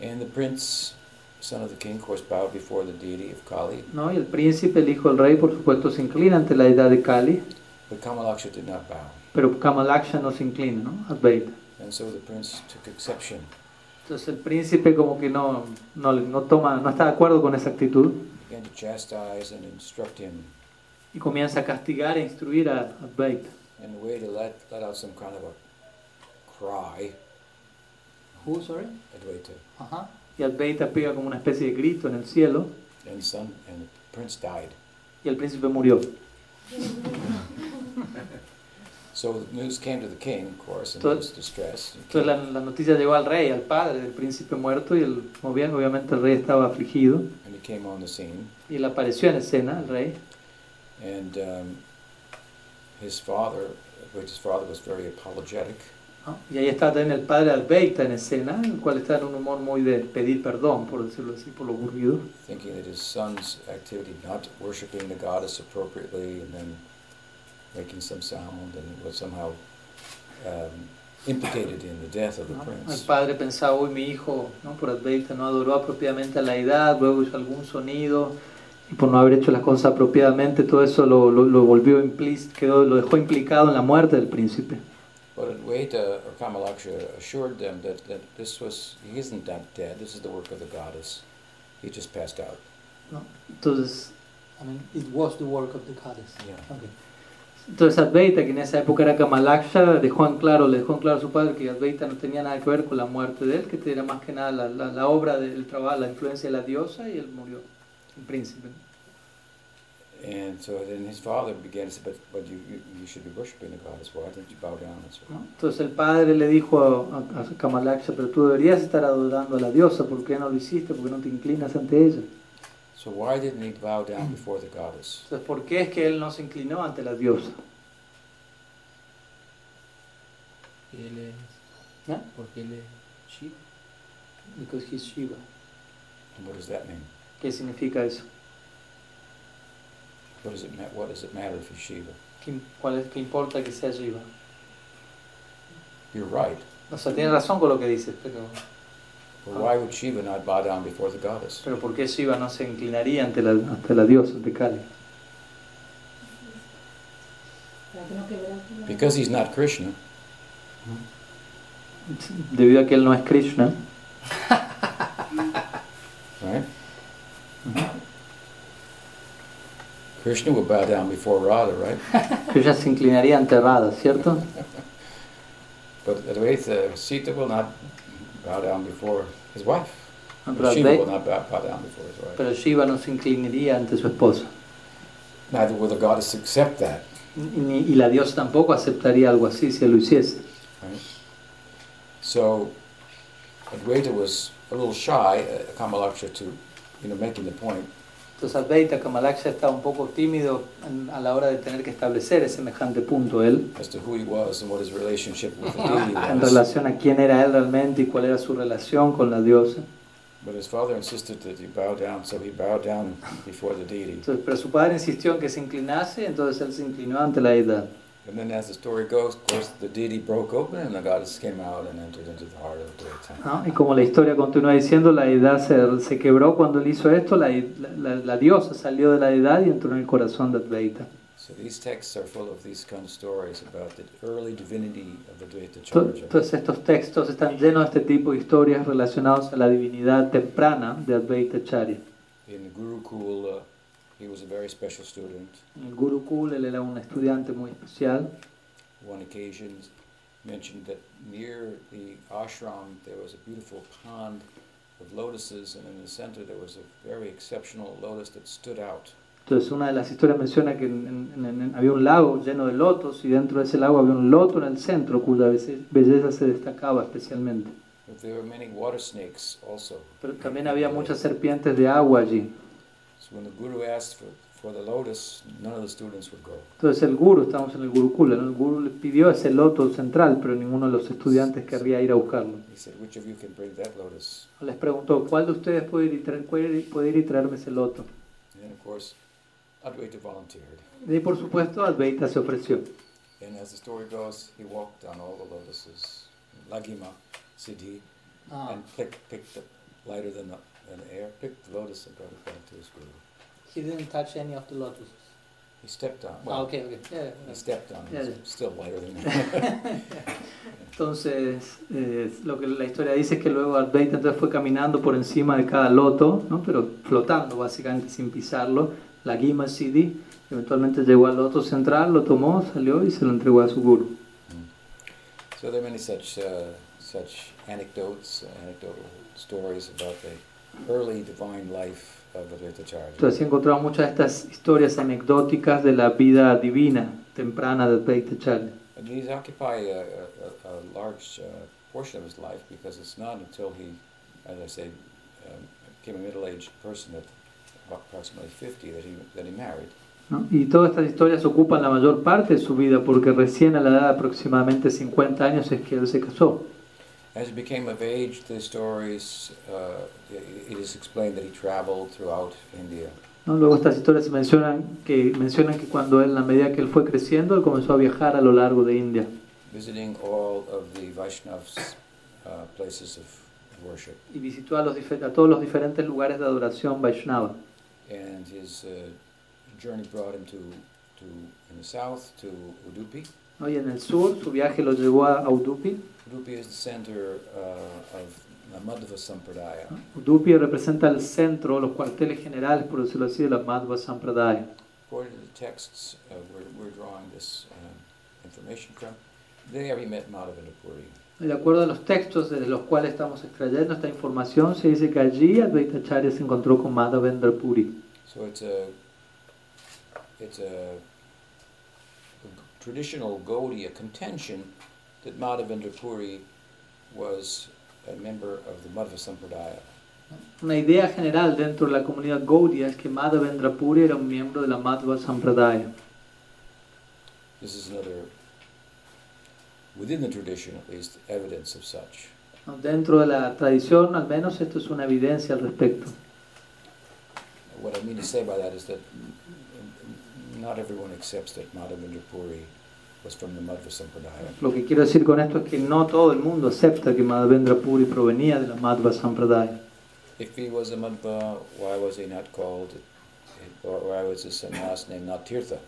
And the prince, son of the king, of course, bowed before the deity of Kali, ¿no? Y el príncipe, el hijo del rey, por supuesto, se inclina ante la deidad de Kali, but Kamalaksha did not bow. pero Kamalaksha no se inclina, ¿no? Advaita. And so the prince took exception. Entonces el príncipe como que no, no, no toma, no está de acuerdo con esa actitud began to chastise and instruct him y comienza a castigar e instruir a Advaita. in a way to let, let out some kind of a cry, Who, sorry? Advaita. Ajá. Y Advaita pega como una especie de grito en el cielo and the son and the prince died. y el príncipe murió. <laughs> Entonces la, la noticia llegó al rey, al padre del príncipe muerto y el, obvia- obviamente el rey estaba afligido and he came on the scene, y él apareció en escena, el rey. and um, his father, which his father was very apologetic, ¿no? Y ahí estaba también el padre Advaita en escena, el cual está en un humor muy de pedir perdón, por decirlo así, por lo ocurrido. thinking that his son's activity, not worshiping the goddess appropriately, and then making some sound, and was somehow um, implicated in the death of the ¿no? El prince. padre pensaba, hoy mi hijo, ¿no? por Advaita, no adoró apropiadamente a la edad, luego hizo algún sonido, y por no haber hecho las cosas apropiadamente, todo eso lo, lo, lo volvió implícito, quedó, lo dejó implicado en la muerte del príncipe. But Advaita or Kamalaksha assured them that, that this was, he isn't that dead, this is the work of the goddess. He just passed out. ¿no? Entonces, I mean, it was the work of the goddess. Yeah. Okay. Entonces Advaita, que en esa época era Kamalaksha, dejó en claro, le dejó en claro a su padre que Advaita no tenía nada que ver con la muerte de él, que era más que nada la, la, la obra del trabajo, la influencia de la diosa, y él murió, el príncipe. And so then his father began to say, but, but you, you, you should be worshiping the goddess, why don't you bow down and so ¿no? Entonces el padre le dijo a, a, a Kamalaksha, pero tú deberías estar adorando a la diosa, ¿por qué no lo hiciste? ¿Por qué no te inclinas ante ella? So why didn't he bow down before the goddess? Entonces, ¿por qué es que él no se inclinó ante la diosa? Él es, ¿No? porque él es Shiva. Because he's Shiva. And what does that mean? ¿Qué significa eso? What does it ma- what does it matter if he's Shiva? ¿Qué, cuál es, ¿Qué importa que sea Shiva? You're right. O sea, tiene razón con lo que dices, pero, pero ¿por qué Shiva no se inclinaría ante la, ante la diosa, ante Kali? Because he's not Krishna, Debido a que él no es Krishna, right? Krishna would bow down before Radha, right? <laughs> Krishna se inclinaría ante Radha, ¿cierto? But Advaita, Sita will not bow down before his wife. No, pero, Shiva will Advai- not bow, bow down before his wife. pero Shiva no se inclinaría ante su esposa. Neither will the goddess accept that. Ni- y la diosa tampoco aceptaría algo así si lo hiciese. Right? So Advaita was a little shy, uh, Kamalaksha, to you know making the point. Entonces Advaita Kamalaksha estaba un poco tímido en- a la hora de tener que establecer ese semejante punto él, <laughs> en relación a quién era él realmente y cuál era su relación con la diosa. But his father insisted that he bow down, so he bowed down before the deity. Entonces, pero su padre insistió en que se inclinase, entonces él se inclinó ante la deidad. And then, as the story goes, of course, the deity broke open and the goddess came out and entered into the heart of Advaita. ¿no? Y como la historia continúa diciendo, la deidad se, se quebró cuando él hizo esto, la, la- la diosa salió de la deidad y entró en el corazón de Advaita. So these texts are full of these kind of stories about the early divinity of Charya. Entonces estos textos están llenos de este tipo de historias relacionadas a la divinidad temprana de Advaita Charya. In the he was a very special student. En el Gurukul él era un estudiante muy especial. One occasion mentioned that near the ashram there was a beautiful pond of lotuses, and in the center there was a very exceptional lotus that stood out. Entonces una de las historias menciona que en- en- en- había un lago lleno de lotos y dentro de ese lago había un loto en el centro cuya belle- belleza se destacaba especialmente. But there were many water snakes also. Pero también había muchas serpientes de agua allí. Entonces el guru, estamos en el Gurukula, ¿no? el guru le pidió ese loto central, pero ninguno de los estudiantes querría ir a buscarlo. He said, "Which of you can bring that lotus?" Les preguntó, ¿cuál de ustedes puede ir y, traer- puede ir- puede ir y traerme ese loto? And then, of course, Advaita volunteered. Y por supuesto Advaita se ofreció. And as the story goes, he walked on all the lotuses, Lagima, Siddhi, Ah, and picked, picked up lighter than the, the air, picked the lotus and brought it back to his guru. he didn't touch any of the lotuses. He stepped on. Ah, Well, okay, okay. Yeah, He stepped on. it. Yeah, It's yeah. Still lighter than that. <laughs> Entonces, eh, lo que la historia dice es que luego Advaita entonces fue caminando por encima de cada loto, ¿no? pero flotando básicamente sin pisarlo, la Gima Siddhi, eventualmente llegó al loto central, lo tomó, salió y se lo entregó a su guru. so there are many such uh, such anecdotes, anecdotal stories about the early divine life of Advaita Acharya. Entonces encontramos muchas de estas historias anecdóticas de la vida divina temprana de Advaita Acharya. And these occupy a, a, a a large uh, portion of his life because it's not until he, as I say, um, became a middle-aged person at approximately 50 that he, that he married. ¿no? Y todas estas historias ocupan la mayor parte de su vida porque recién a la edad de aproximadamente 50 años es que él se casó. As he became of age, the stories, uh, it is explained that he traveled throughout India. ¿no? Luego estas historias mencionan que, mencionan que cuando él, a medida que él fue creciendo, él comenzó a viajar a lo largo de India, visiting all of the Vaishnavas' uh, places of worship. y visitó a, los, a todos los diferentes lugares de adoración Vaishnava. And his uh, journey brought him to, to, in the south, to Udupi. ¿No? Y en el sur, su viaje lo llevó a Udupi. Udupi is the center uh, of Madhva Sampradaya. Udupi representa el centro, los cuarteles generales, por decirlo así, de la Madhva Sampradaya. According to the texts uh, we're, we're drawing this information from, there he met Madhavendra Puri. Y De acuerdo a los textos de los cuales estamos extrayendo esta información, se dice que allí Advaita Acharya se encontró con Madhavendra Puri. So it's a, it's a, traditional Gaudiya contention that Madhavendra Puri was a member of the Madhva Sampradaya. Una idea general dentro de la comunidad Gaudiya es que Madhavendra Puri era un miembro de la Madhva Sampradaya. This is another, within the tradition at least, evidence of such. Dentro de la tradición, al menos, esto es una evidencia al respecto. What I mean to say by that is that not everyone accepts that Madhavendra Puri Lo que quiero decir con esto es que no todo el mundo acepta que Madhavendra Puri provenía de la Madhva Sampradaya. If he was a Madhva, why was he not called, or why was his sannyas named not Tirtha?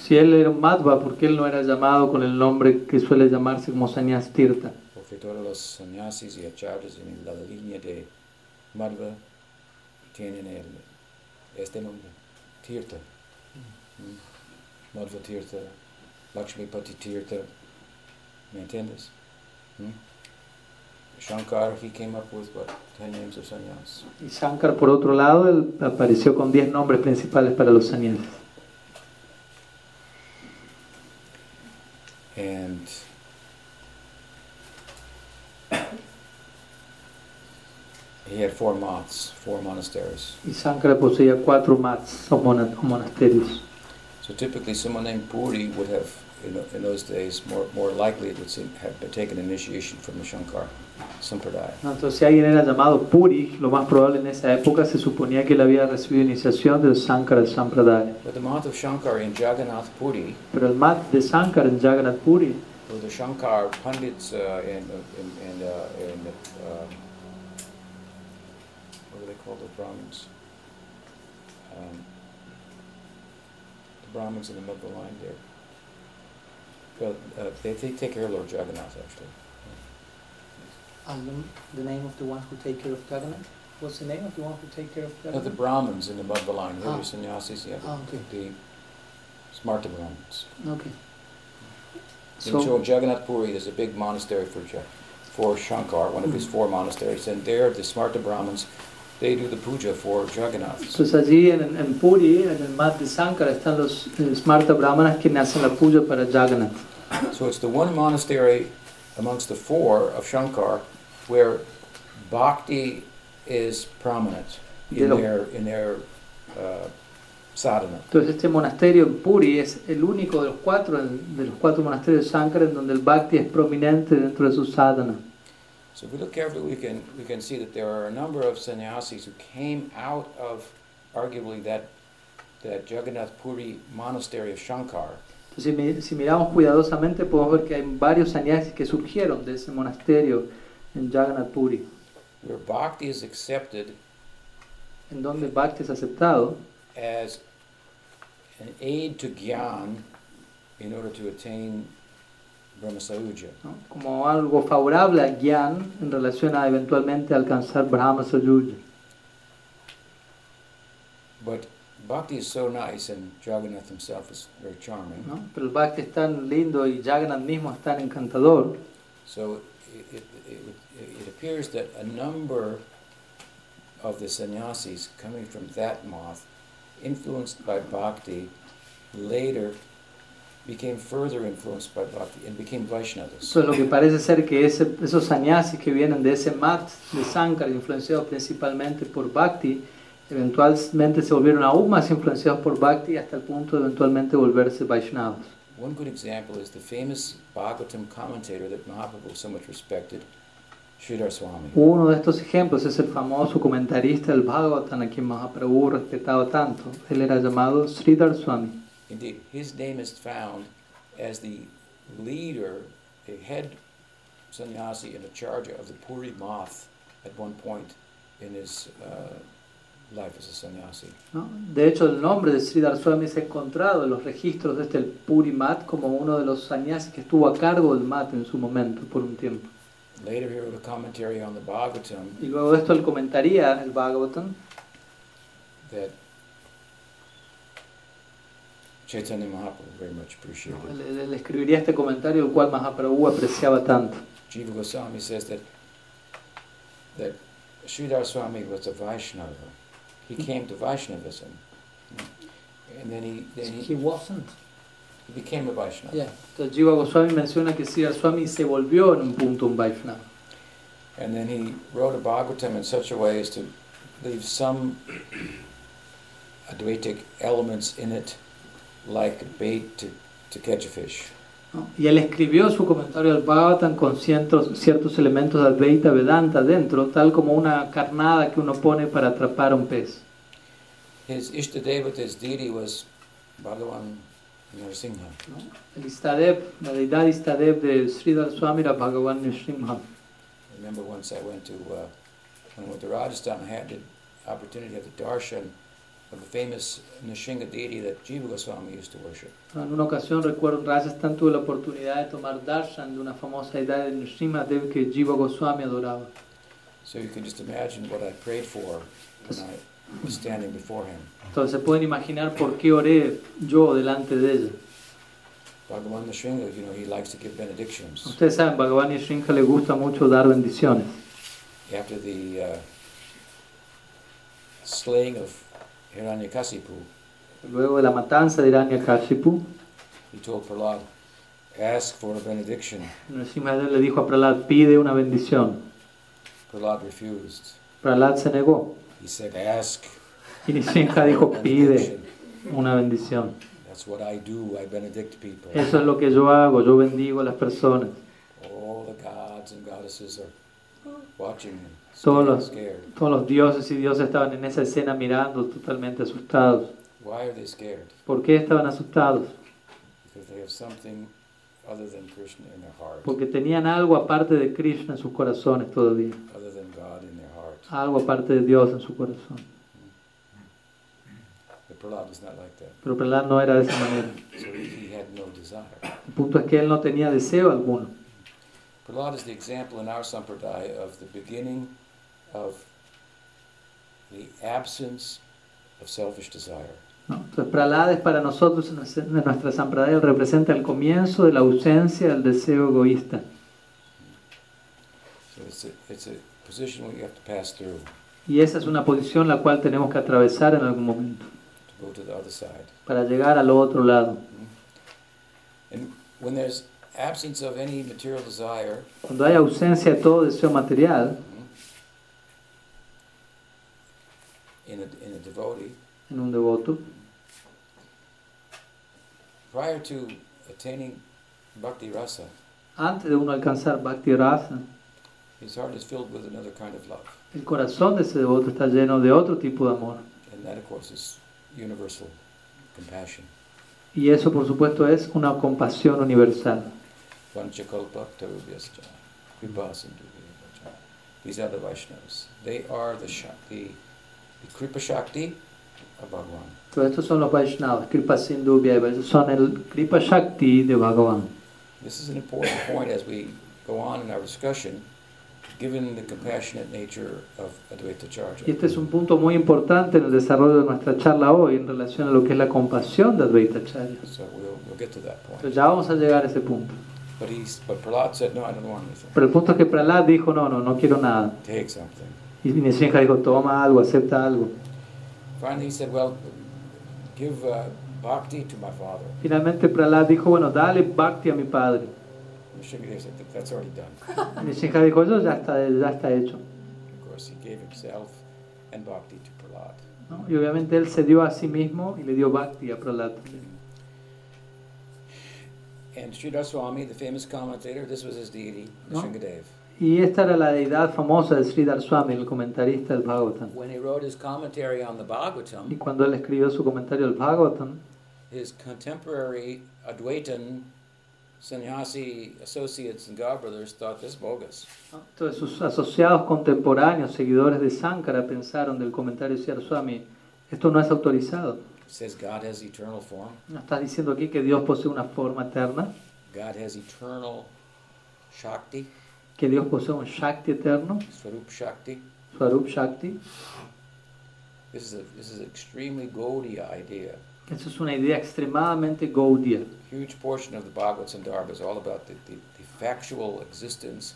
Si él era un Madhva, ¿por qué él no era llamado con el nombre que suele llamarse como Sanyas Tirtha? Porque todos los sannyasis y acharyas en la línea de Madhva tienen el, este nombre, Tirtha. Mm. Madhva Tirtha, Lakshmipati Tirtha, ¿me entiendes? Mm. Shankar, he came up with what, ten names of sannyas. Y Shankar, por otro lado, él apareció con 10 nombres principales para los sannyasis. And he had four maths, four monasteries. Y Shankara poseía cuatro mats o monasterios. So typically, someone named Puri would have, in, in those days, more, more likely it would seem, have been taken initiation from the Shankar Sampradaya. Entonces, si alguien era llamado Puri, lo más probable en esa época se suponía que él había recibido iniciación del Shankara Sampradaya. But the math of Shankar in Jagannath Puri, Pero el mat de Shankara en Jagannath Puri, or the Shankar Pandits uh, in, in, in, uh, in uh, what do they call the Brahmins? Um, the Brahmins in the middle line there. Well, uh, they, they take care of Lord Jagannath actually. And the, the name of the ones who take care of Jagannath? What's the name of the one who take care of No, the Brahmins in the Madhva line, Ah. the sannyasis, yeah, Ah, okay. the Smarta Brahmins. Okay. So, So- in Jagannath Puri, there's a big monastery for, for Shankar, one of his Mm. four monasteries, and there the Smarta Brahmins, they do the puja for Jagannath. entonces allí en, en Puri, en el mat de Shankara, están los eh, Smarta Brahmanas hacen la puya para Jagannath. So it's the one monastery amongst the four of Shankar where bhakti is prominent in their in their uh, sadhana. Entonces este monasterio en Puri es el único de los cuatro, de los cuatro monasterios de Shankara en donde el Bhakti es prominente dentro de su sadhana. So if we look carefully, we can we can see that there are a number of sannyasis who came out of arguably that that Jagannath Puri monastery of Shankar, si, si miramos cuidadosamente podemos ver que hay varios sannyasis que surgieron de ese monasterio en Jagannath Puri, where bhakti is accepted en donde Bhakti es aceptado as an aid to gyan in order to attain. ¿No? como algo favorable a Gyan en relación a eventualmente alcanzar Brahma Sayuja. But bhakti is so nice, and Jagannath himself is very charming. ¿no? Pero el Bhakti es tan lindo y Jagannath mismo es tan encantador. So it, it, it, it appears that a number of the sannyasis coming from that moth, influenced by bhakti, later became further influenced by bhakti and became Vaishnavas. Eso es lo que parece ser que ese- esos sannyasis que vienen de ese mat de Sankara, influenciados principalmente por Bhakti, eventualmente se volvieron aún más influenciados por Bhakti hasta el punto de eventualmente volverse Vaishnavas. One good example is the famous Bhagavatam commentator that Mahaprabhu so much respected, Sridhar Swami. Uno de estos ejemplos es el famoso comentarista del Bhagavatam a quien Mahaprabhu respetaba tanto. Él era llamado Sridhar Swami. Indeed, his name is found as the leader, a head sannyasi and a charger of the Puri Math at one point in his uh, life as a sannyasi. ¿no? De hecho, el nombre de Sridhar Swami es encontrado en los registros de este el Puri Mat como uno de los sannyasis que estuvo a cargo del Mat en su momento, por un tiempo. Later, he wrote a commentary on the Bhagavatam Y luego de esto él comentaría el Bhagavatam that Chaitanya Mahaprabhu very much appreciated. él, él escribiría este comentario el cual Mahaprabhu apreciaba tanto. Jiva Goswami says that that Sridhar Swami was a Vaishnava. He hmm. came to Vaishnavism, and then he then He he, wasn't. he became a Vaishnava. Yeah. Entonces Jiva Goswami menciona que Sridhar Swami se volvió en un punto un Vaishnava. And then he wrote a Bhagavatam in such a way as to leave some <clears throat> Advaitic elements in it, like bait to, to catch a fish. ¿no? Y él escribió su comentario al Bhagavatam con ciertos, ciertos elementos de Advaita Vedanta dentro, tal como una carnada que uno pone para atrapar un pez. His Ishtadevata, his deity, was Bhagavan Narasimha. ¿no? El Istadev, la deidad Istadev de Sridhar Swami era Bhagavan Nrsimha. I remember once I went to, uh, when I went to Rajasthan, I had the opportunity of the darshan of the famous Nishinga deity that Jiva Goswami used to worship. En una ocasión recuerdo Rajasthan la oportunidad de tomar darshan de una famosa deidad de Dev que Jiva Goswami adoraba. So you can just imagine what I prayed for when I was standing before him. Entonces pueden imaginar por qué oré yo delante de. Bhagavan Nishinga, you know, he likes to give benedictions. Ustedes saben, Bhagavan Nrsimha le gusta mucho dar bendiciones. After the uh, slaying of Hiranyakasipu, Luego de la matanza de Hiranyakashipu, he told Prahlad, ask for a benediction. Le dijo a Prahlad, pide una bendición. Prahlad refused. Prahlad se negó. He said, ask Y Nrsimha dijo, pide una bendición. That's what I do. I benedict people. Eso es lo que yo hago, yo bendigo a las personas. All the gods and goddesses are watching him, Todos los-. Todos los dioses y dioses estaban en esa escena mirando totalmente asustados. Why are they scared? ¿Por qué estaban asustados? Because they have something other than Krishna in their heart, Porque tenían algo aparte de Krishna en sus corazones todavía. other than God in their heart. Algo aparte de Dios en su corazón. Pero Prahlad no era de esa manera. So he had no desire. El punto es que él no tenía deseo alguno. Prahlad is the example in our sampradaya of the beginning of the absence of selfish desire. ¿no? Entonces Prahlad es para nosotros nuestra- Sampradaya representa el comienzo de la ausencia del deseo egoísta. So it's a, it's a position you have to pass through Y esa es una posición la cual tenemos que atravesar en algún momento to go to the other side. para llegar al otro lado. And when there's absence of any material desire, Cuando hay ausencia de todo deseo material in a, in a devotee, en un devoto, prior to attaining bhakti rasa, antes de uno alcanzar Bhakti Rasa, his heart is filled with another kind of love. el corazón de ese devoto está lleno de otro tipo de amor. And that, of course, is universal compassion. Y eso, por supuesto, es una compasión universal. These are the Vaishnavas. They are the Shakti, the Kripa Shakti of Bhagavan. Todos estos son los Vaishnavas, Kripa Sindhu ellos son el Kripa Shakti de Bhagavan. This is an important point as we go on in our discussion, given the compassionate nature of Advaita Y Charja. este es un punto muy importante en el desarrollo de nuestra charla hoy en relación a lo que es la compasión de Advaita Acharya. So we'll, we'll get to that point. Pero ya vamos a llegar a ese punto. But he's, but said, no, I don't want anything. Pero el punto es que Prahlad dijo, no, no, no quiero nada. Take something. Y Nishinja dijo, toma algo, acepta algo. Finally, he said, well, give uh, bhakti to my father. Finalmente Prahlad dijo, bueno, dale bhakti a mi padre. Nrsimhadev said, that's already done. Y Nishinja dijo, eso ya está, ya está hecho. Of course, he gave himself and bhakti to Prahlad. ¿no? Y obviamente él se dio a sí mismo y le dio bhakti a Prahlad. And Sridhar Swami, the famous commentator, this was his deity, No. Y esta era la deidad famosa de Sridhar Swami, el comentarista del Bhagavatam. When he wrote his commentary on the Y Bhagavatam, cuando él escribió su comentario del Bhagavatam, his contemporary Advaitan sannyasi associates and godbrothers thought this bogus. entonces sus asociados contemporáneos, seguidores de Sankara, pensaron del comentario de Sridhar Swami, esto no es autorizado. Says God has eternal form, ¿No estás diciendo aquí que Dios posee una forma eterna? God has eternal Shakti, ¿Que Dios posee un Shakti eterno? Swarup Shakti. Swarup Shakti. This is a this is an extremely Gaudiya idea. Eso es una idea extremadamente gaudia. huge portion of the Bhagavad Sandarbha is all about the, the, the factual existence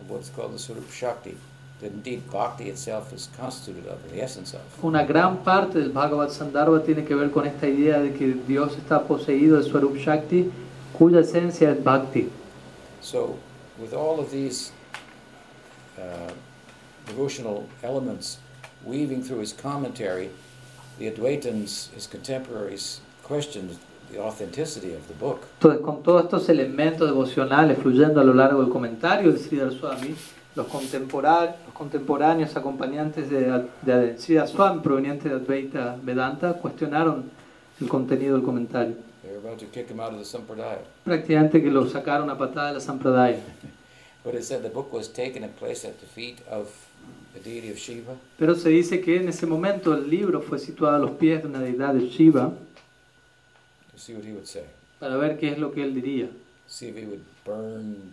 of what's called the Swarup Shakti, that indeed Bhakti itself is constituted of, the essence of. Una gran parte del Bhagavad Sandarbha tiene que ver con esta idea de que Dios está poseído de Swarup Shakti, cuya esencia es Bhakti. So, with all of these uh, devotional elements weaving through his commentary, the Advaitins, his contemporaries, questioned the authenticity of the book. Entonces, con todos estos elementos devocionales fluyendo a lo largo del comentario de Sridhar Swami, los, los contemporáneos acompañantes de, de Sridhar Swami provenientes de Advaita Vedanta cuestionaron el contenido del comentario. They were about to kick him out of the Sampradaya. Prácticamente que lo sacaron a patada de la Sampradaya. <laughs> But it said the book was taken and placed at the feet of the deity of Shiva. Pero se dice que en ese momento el libro fue situado a los pies de una deidad de Shiva to see what he would say. para ver qué es lo que él diría, See if he would burn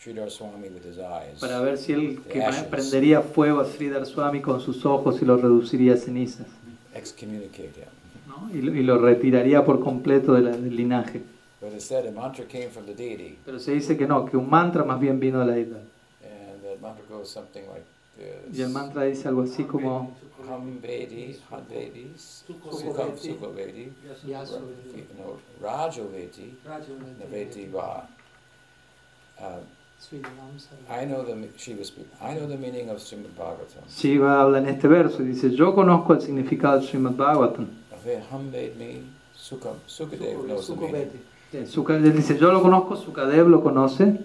Sridhar Swami with his eyes. para ver si él que prendería fuego a Sridhar Swami con sus ojos y lo reduciría a cenizas, Excommunicate him. ¿No? y, lo, y lo retiraría por completo de la- del linaje. But it said a mantra came from the deity, Pero se dice que no, que un mantra más bien vino de la deidad. and that mantra goes something like this. Y el mantra dice algo así como no, Naveti Va. Uh. I know the, she was speaking, I know the meaning of Srimad Bhagavatam. Shiva habla en este verso y dice, yo conozco el significado del Srimad Bhagavatam. Sukadev knows the Sukho meaning. Vedi. Suka- Él dice, yo lo conozco, Sukadev lo conoce.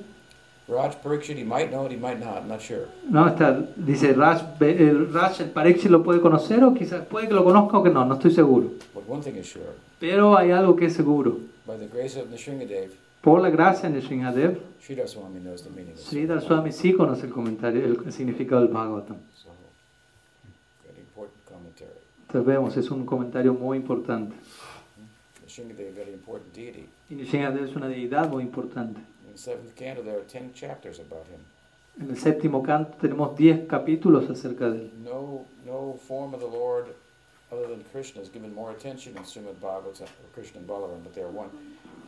Raj Parikshit, he might know it, he might not, I'm not sure. No, está, dice Raj, el Raj, el Parikshit lo puede conocer o quizás puede que lo conozca o que no, no estoy seguro. But one thing is sure, Pero hay algo que es seguro. by the grace of Nisringadev, Por la gracia de Sringadev, Sridhar Swami knows the meaning of Sridhar Swami sí conoce el comentario, el significado del Bhagavatam. So, very important commentary. Entonces vemos, es un comentario muy importante. Y Sringadev es una deidad muy importante. En el séptimo canto tenemos 10 capítulos acerca de él. No, no form of the Lord other than Krishna is given more attention in Srimad Bhagavatam, or Krishna and Balaram, but they are one,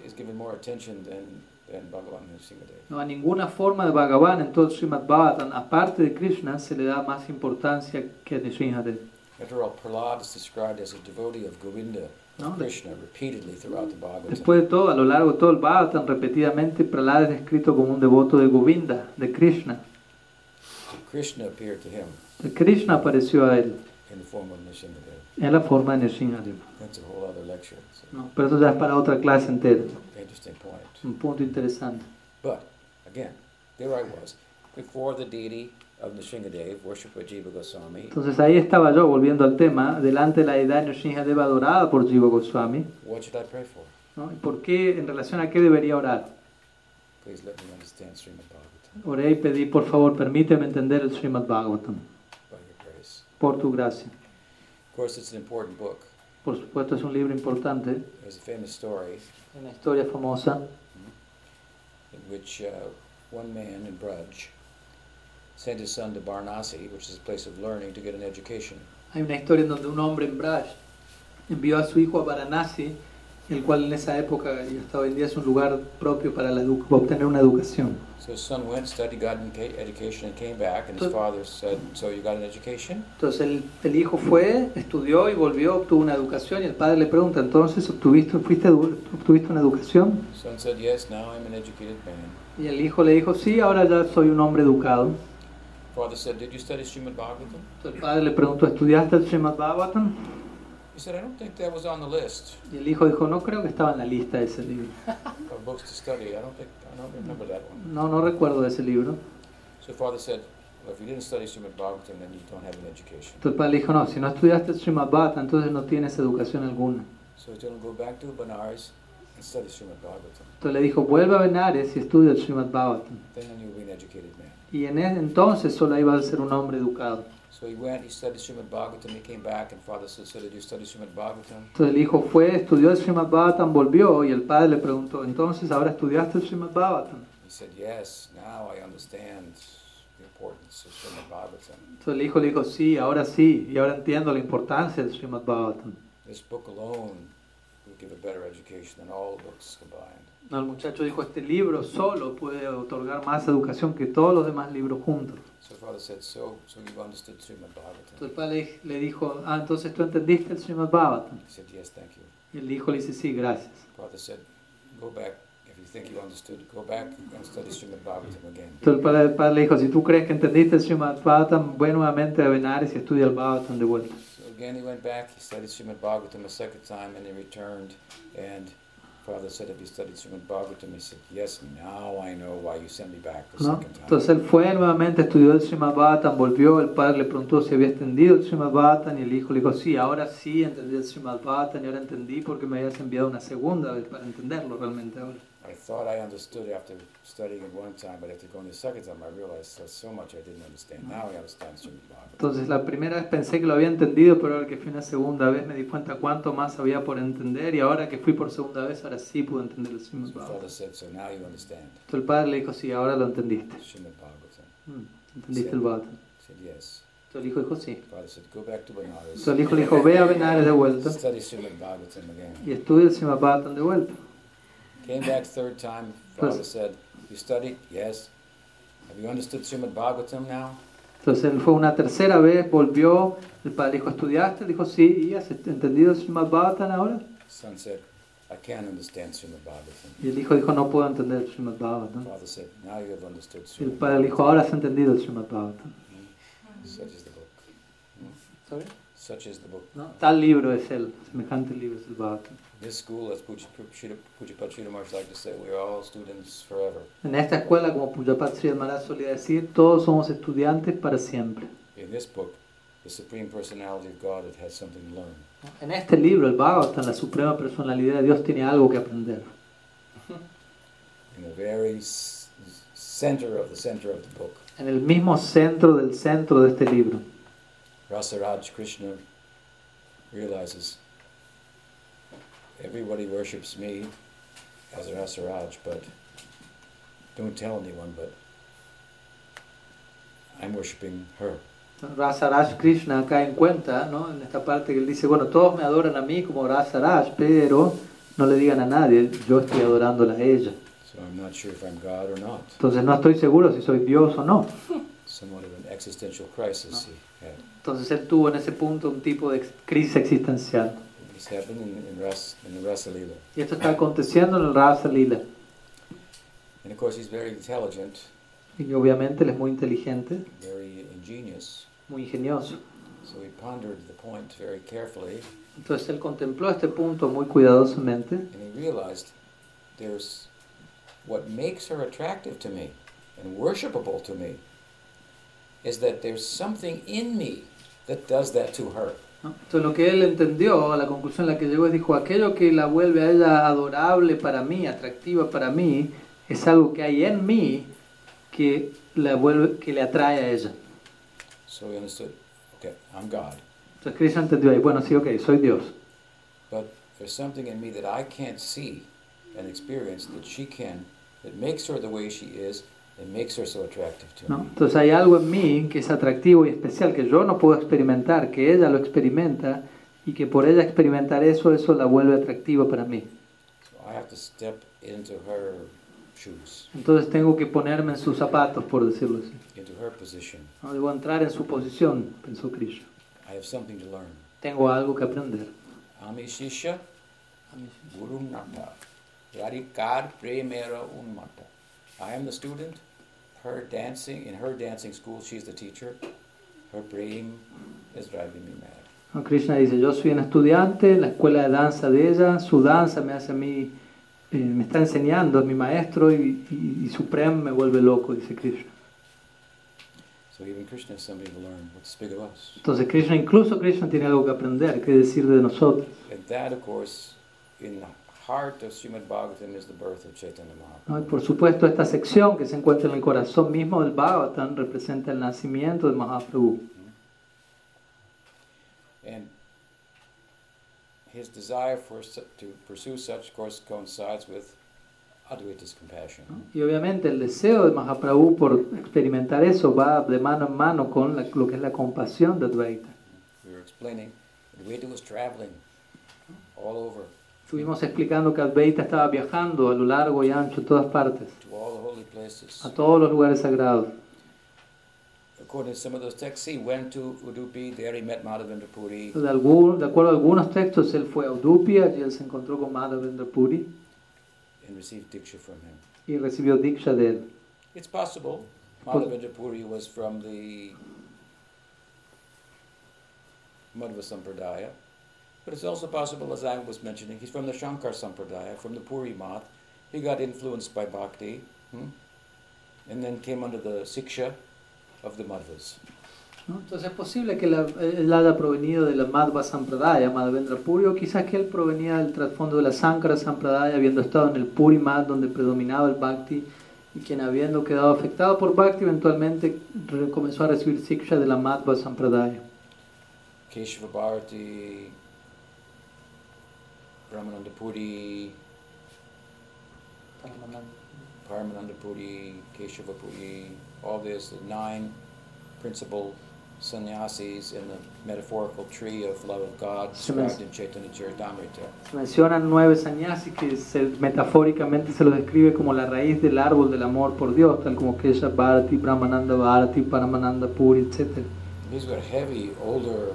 is given more attention than, than Bhagavan and Nisringadev. No a ninguna forma de Bhagavan en todo Srimad Bhagavatam, aparte de Krishna, se le da más importancia que a Nrsimhadev. After all, Prahlad is described as a devotee of Govinda, No, Krishna, repeatedly throughout the Bhagavatam. Después de todo, a lo largo de todo el Bhagavatam, repetidamente, Prahlad es descrito como un devoto de Govinda, de Krishna. Krishna appeared to him Krishna apareció a él in the form of Nisringadev. en la forma de Nrsimhadev. That's a whole other lecture. It's No, pero eso ya es para otra clase entera. Un punto interesante. But, again, there I was, before the deity Entonces ahí estaba yo, volviendo al tema, delante de la deidad Nrsimhadev adorada por Jiva Goswami. What should I pray for? ¿no? ¿Y por qué, en relación a qué debería orar? Please let me understand Srimad Bhagavatam Oré y pedí, por favor, permíteme entender el Srimad Bhagavatam, por tu gracia. Of course, it's an important book. Por supuesto, es un libro importante, There's a famous story una historia famosa, in which uh, one man in Braj sent his son to Varanasi, which is a place of learning, to get an education. Hay una historia en donde un hombre en Braj envió a su hijo a Varanasi el cual en esa época y hasta hoy en día es un lugar propio para la edu- obtener una educación. So his son went, studied, got an educa- education, and came back. And his But- father said, "So you got an education?" Entonces el, el hijo fue, estudió y volvió, obtuvo una educación y el padre le pregunta, entonces obtuviste, fuiste, obtuviste una educación? Son said, "Yes. Now I'm an educated man." Y el hijo le dijo, sí, ahora ya soy un hombre educado. Father said, "Did you study Srimad Bhagavatam?" Entonces el padre le preguntó, ¿estudiaste el Srimad Bhagavatam? He said, "I don't think that was on the list Y el hijo dijo, no creo que estaba en la lista ese libro. <laughs> of books to study. I don't think I don't remember that one." No, no recuerdo ese libro. So father said, "Well, if you didn't study Srimad Bhagavatam, then you don't have an education." Entonces el padre dijo, no, si no estudiaste Srimad Bhagavatam, entonces no tienes educación alguna. So he told him, "Go back to Benares and study Srimad Bhagavatam. Entonces le dijo, vuelve a Benares y estudia el Srimad Bhagavatam. Then you'll be an educated man." Y en ese entonces solo iba a ser un hombre educado. So he went, he studied Srimad Bhagavatam, he came back, and father said, So did you study Srimad Bhagavatam? Entonces el hijo fue, estudió el Srimad Bhagavatam, volvió y el padre le preguntó, entonces ahora estudiaste el Srimad Bhagavatam. He said, Yes, now I understand the importance of Srimad Bhagavatam. Entonces el hijo le dijo, sí, ahora sí, y ahora entiendo la importancia del Srimad Bhagavatam. This book alone will give a better education than all books combined. No, el muchacho dijo, este libro solo puede otorgar más educación que todos los demás libros juntos. So father said, So, so you've understood Srimad Entonces el padre le dijo, ah, entonces tú entendiste el Srimad Bhagavatam. He said, Yes, thank you. Y el hijo le dice, sí, gracias. Entonces el padre, el padre le dijo, si tú crees que entendiste el Srimad Bhagavatam, ve nuevamente a Benares y estudia el Bhagavatam de vuelta. So again he went back, he studied Srimad Bhagavatam a second time, and he returned. And father said, Have you studied Srimad Bhagavatam? He said, Yes, now I know why you sent me back the ¿no? second time. Entonces él fue nuevamente, estudió el Srimad Bhagavatam, volvió, el padre le preguntó si había entendido el Srimad Bhagavatam y el hijo le dijo, sí, ahora sí entendí el Srimad Bhagavatam y ahora entendí porque me habías enviado una segunda vez para entenderlo realmente ahora. I thought I understood after studying it one time, but after going the second time, I realized there's so much I didn't understand. Now I understand Srimad Bhagavatam. Entonces la primera vez pensé que lo había entendido, pero ahora que fui una segunda vez me di cuenta cuánto más había por entender y ahora que fui por segunda vez, ahora sí pude entender el Srimad So Bhagavatam. So understand Entonces el padre le dijo, sí, ahora lo entendiste. Srimad Bhagavatam. Mm, ¿Entendiste el Bhagavatam? Said, Yes. Entonces el hijo dijo, sí. Entonces el hijo le dijo, ve a Benares de vuelta Study Srimad Bhagavatam again. y estudia el Srimad Bhagavatam de vuelta. Came back third time. Father said, You studied? Yes. Have you understood Srimad Bhagavatam now? Entonces él fue una tercera vez, volvió, el padre dijo, ¿estudiaste? Dijo, sí, ¿y has entendido el Srimad Bhagavatam ahora? Son said, I can't understand Srimad Bhagavatam. Y el hijo dijo, no puedo entender el Srimad Bhagavatam. Father said, Now you have understood Y el Srimad padre dijo, ahora has entendido el Srimad Bhagavatam. Such is the book. ¿Sorry? Such is the book. ¿No? Tal libro es él, semejante libro es el Bhagavatam. This school, as Puj- Puj- Pujapat Sridhar Maharaj like to say, we are all students forever. En esta escuela, como Pujapat Sri Maharaj solía decir, todos somos estudiantes para siempre. In this book, the Supreme Personality of God it has something to learn. En este libro, el Bhagavatam, la suprema personalidad de Dios tiene algo que aprender. In the very s- center of the center of the book, En el mismo centro del centro de este libro. Rasaraj Krishna realizes everybody worships me as Rasaraj, but don't tell anyone, but I'm worshiping her. Rasaraj Krishna acá en cuenta, ¿no? en esta parte que él dice, bueno, todos me adoran a mí como Rasaraj, pero no le digan a nadie, yo estoy adorándola a ella. So I'm not sure if I'm God or not. Entonces no estoy seguro si soy Dios o no. <laughs> Somewhat of an existential crisis he had. Entonces él tuvo en ese punto un tipo de crisis existencial. This happened in, in, Ras, in the Rasa Lila. Está aconteciendo en el Rasa Lila. And of course, he's very intelligent, Y obviamente él es muy inteligente, very ingenious. muy ingenioso. So he pondered the point very carefully, Entonces él contempló este punto muy cuidadosamente and he realized there's what makes her attractive to me and worshipable to me is that there's something in me that does that to her. ¿No? Entonces lo que él entendió, la conclusión a la que llegó es, dijo, aquello que la vuelve a ella adorable para mí, atractiva para mí, es algo que hay en mí que, la vuelve, que le atrae a ella. So he understood, okay, I'm God, Entonces Krishna entendió ahí, bueno, sí, ok, soy Dios. but there's something in me that I can't see and experience that she can, that makes her the way she is and makes her so attractive to ¿no? me. Entonces hay algo en mí que es atractivo y especial que yo no puedo experimentar, que ella lo experimenta y que por ella experimentar eso, eso la vuelve atractiva para mí. have to step into her shoes, Entonces tengo que ponerme en sus zapatos, por decirlo así. into her position. No debo entrar en su posición, pensó Krishna. I have something to learn. Tengo algo que aprender. Guru Nata. Radikar Premera Unmata. I am the student. Her dancing, in her dancing school, she's the teacher. Her prem is driving me mad. Krishna dice, yo soy un estudiante, la escuela de danza de ella, su danza me hace a mí, eh, me está enseñando, es mi maestro y, y, y su prem me vuelve loco, dice Krishna. So even Krishna has something to learn. What's big of us? Entonces Krishna, incluso Krishna tiene algo que aprender, que decir de nosotros. And that, of course, in the heart of Srimad Bhagavatam is the birth of Chaitanya Mahaprabhu. ¿no? Y por supuesto esta sección que se encuentra en el corazón mismo del Bhagavatam representa el nacimiento de Mahaprabhu. And his desire for to pursue such, of course, coincides with Advaita's compassion. Y obviamente el deseo de Mahaprabhu por experimentar eso va de mano en mano con la- lo que es la compasión de Advaita. We were explaining Advaita was traveling all over Estuvimos explicando que Advaita estaba viajando a lo largo y ancho, en todas partes, a todos los lugares sagrados. According to some of those texts, he went to Udupi, there he met Madhavendra Puri, De, algún- de acuerdo a algunos textos, él fue a Udupi, allí él se encontró con Madhavendra Puri and received Diksha from him. y recibió Diksha de él. It's possible Madhavendra Puri was from the Madhva Sampradaya, but it's also possible, as I was mentioning, he's from the Shankar Sampradaya, from the Puri Math. He got influenced by Bhakti, hmm? and then came under the Siksha of the Madhvas. ¿no? Entonces es posible que la- él haya provenido de la Madhva Sampradaya, Madhavendra Puri, o quizás que él provenía del trasfondo de la Sankara Sampradaya, habiendo estado en el Puri Madh, donde predominaba el Bhakti, y quien habiendo quedado afectado por Bhakti, eventualmente comenzó a recibir Siksha de la Madhva Sampradaya. Keshava Bharati, Brahmananda Puri, Paramananda Puri, Keshava Puri, all this, the nine principal sannyasis in the metaphorical tree of love of God described in Chaitanya Charitamrita. Se mencionan nueve sannyasis que se- metafóricamente se los describe como la raíz del árbol del amor por Dios, tal como Kesha Bharati, Brahmananda Bharati, Paramananda Puri, etc. These were heavy, older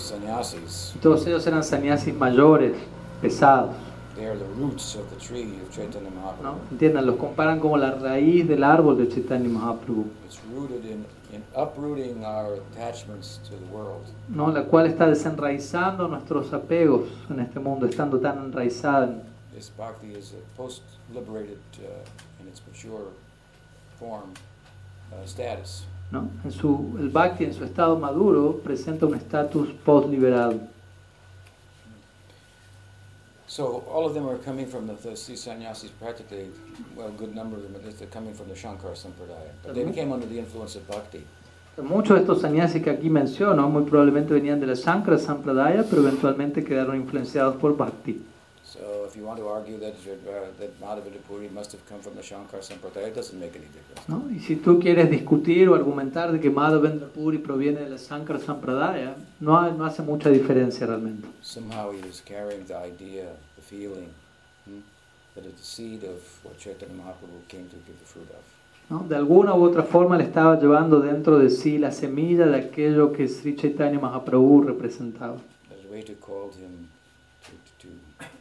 sannyasis. Todos ellos eran sannyasis mayores, pesados. They are the roots of the tree of Chaitanya ¿no? Mahaprabhu. Entiendan, los comparan como la raíz del árbol de Chaitanya Mahaprabhu, It's rooted in, in uprooting our attachments to the world. ¿no? la cual está desenraizando nuestros apegos en este mundo, estando tan enraizada. en- This bhakti is a post-liberated, uh, in its mature form, uh, status. ¿No? En su, el Bhakti en su estado maduro presenta un estatus post-liberado. So all of them are coming from the, the practically, well, a good number of them, at least, they're coming from the Shankar Sampradaya. But they became under the influence of bhakti. Muchos de estos sannyasis que aquí menciono muy probablemente venían de la Shankara Sampradaya, pero eventualmente quedaron influenciados por Bhakti. If you want to argue that, uh, that must have come from the Shankar Sampradaya, it doesn't make any difference. ¿no? Y si tú quieres discutir o argumentar de que Madhavendra Puri proviene de la Shankara Sampradaya, no, hace mucha diferencia realmente. Somehow he was carrying the idea, the feeling, hmm, that it's the seed of what Chaitanya Mahaprabhu came to give the fruit of. ¿no? De alguna u otra forma le estaba llevando dentro de sí la semilla de aquello que Sri Chaitanya Mahaprabhu representaba. Called him to, to, to.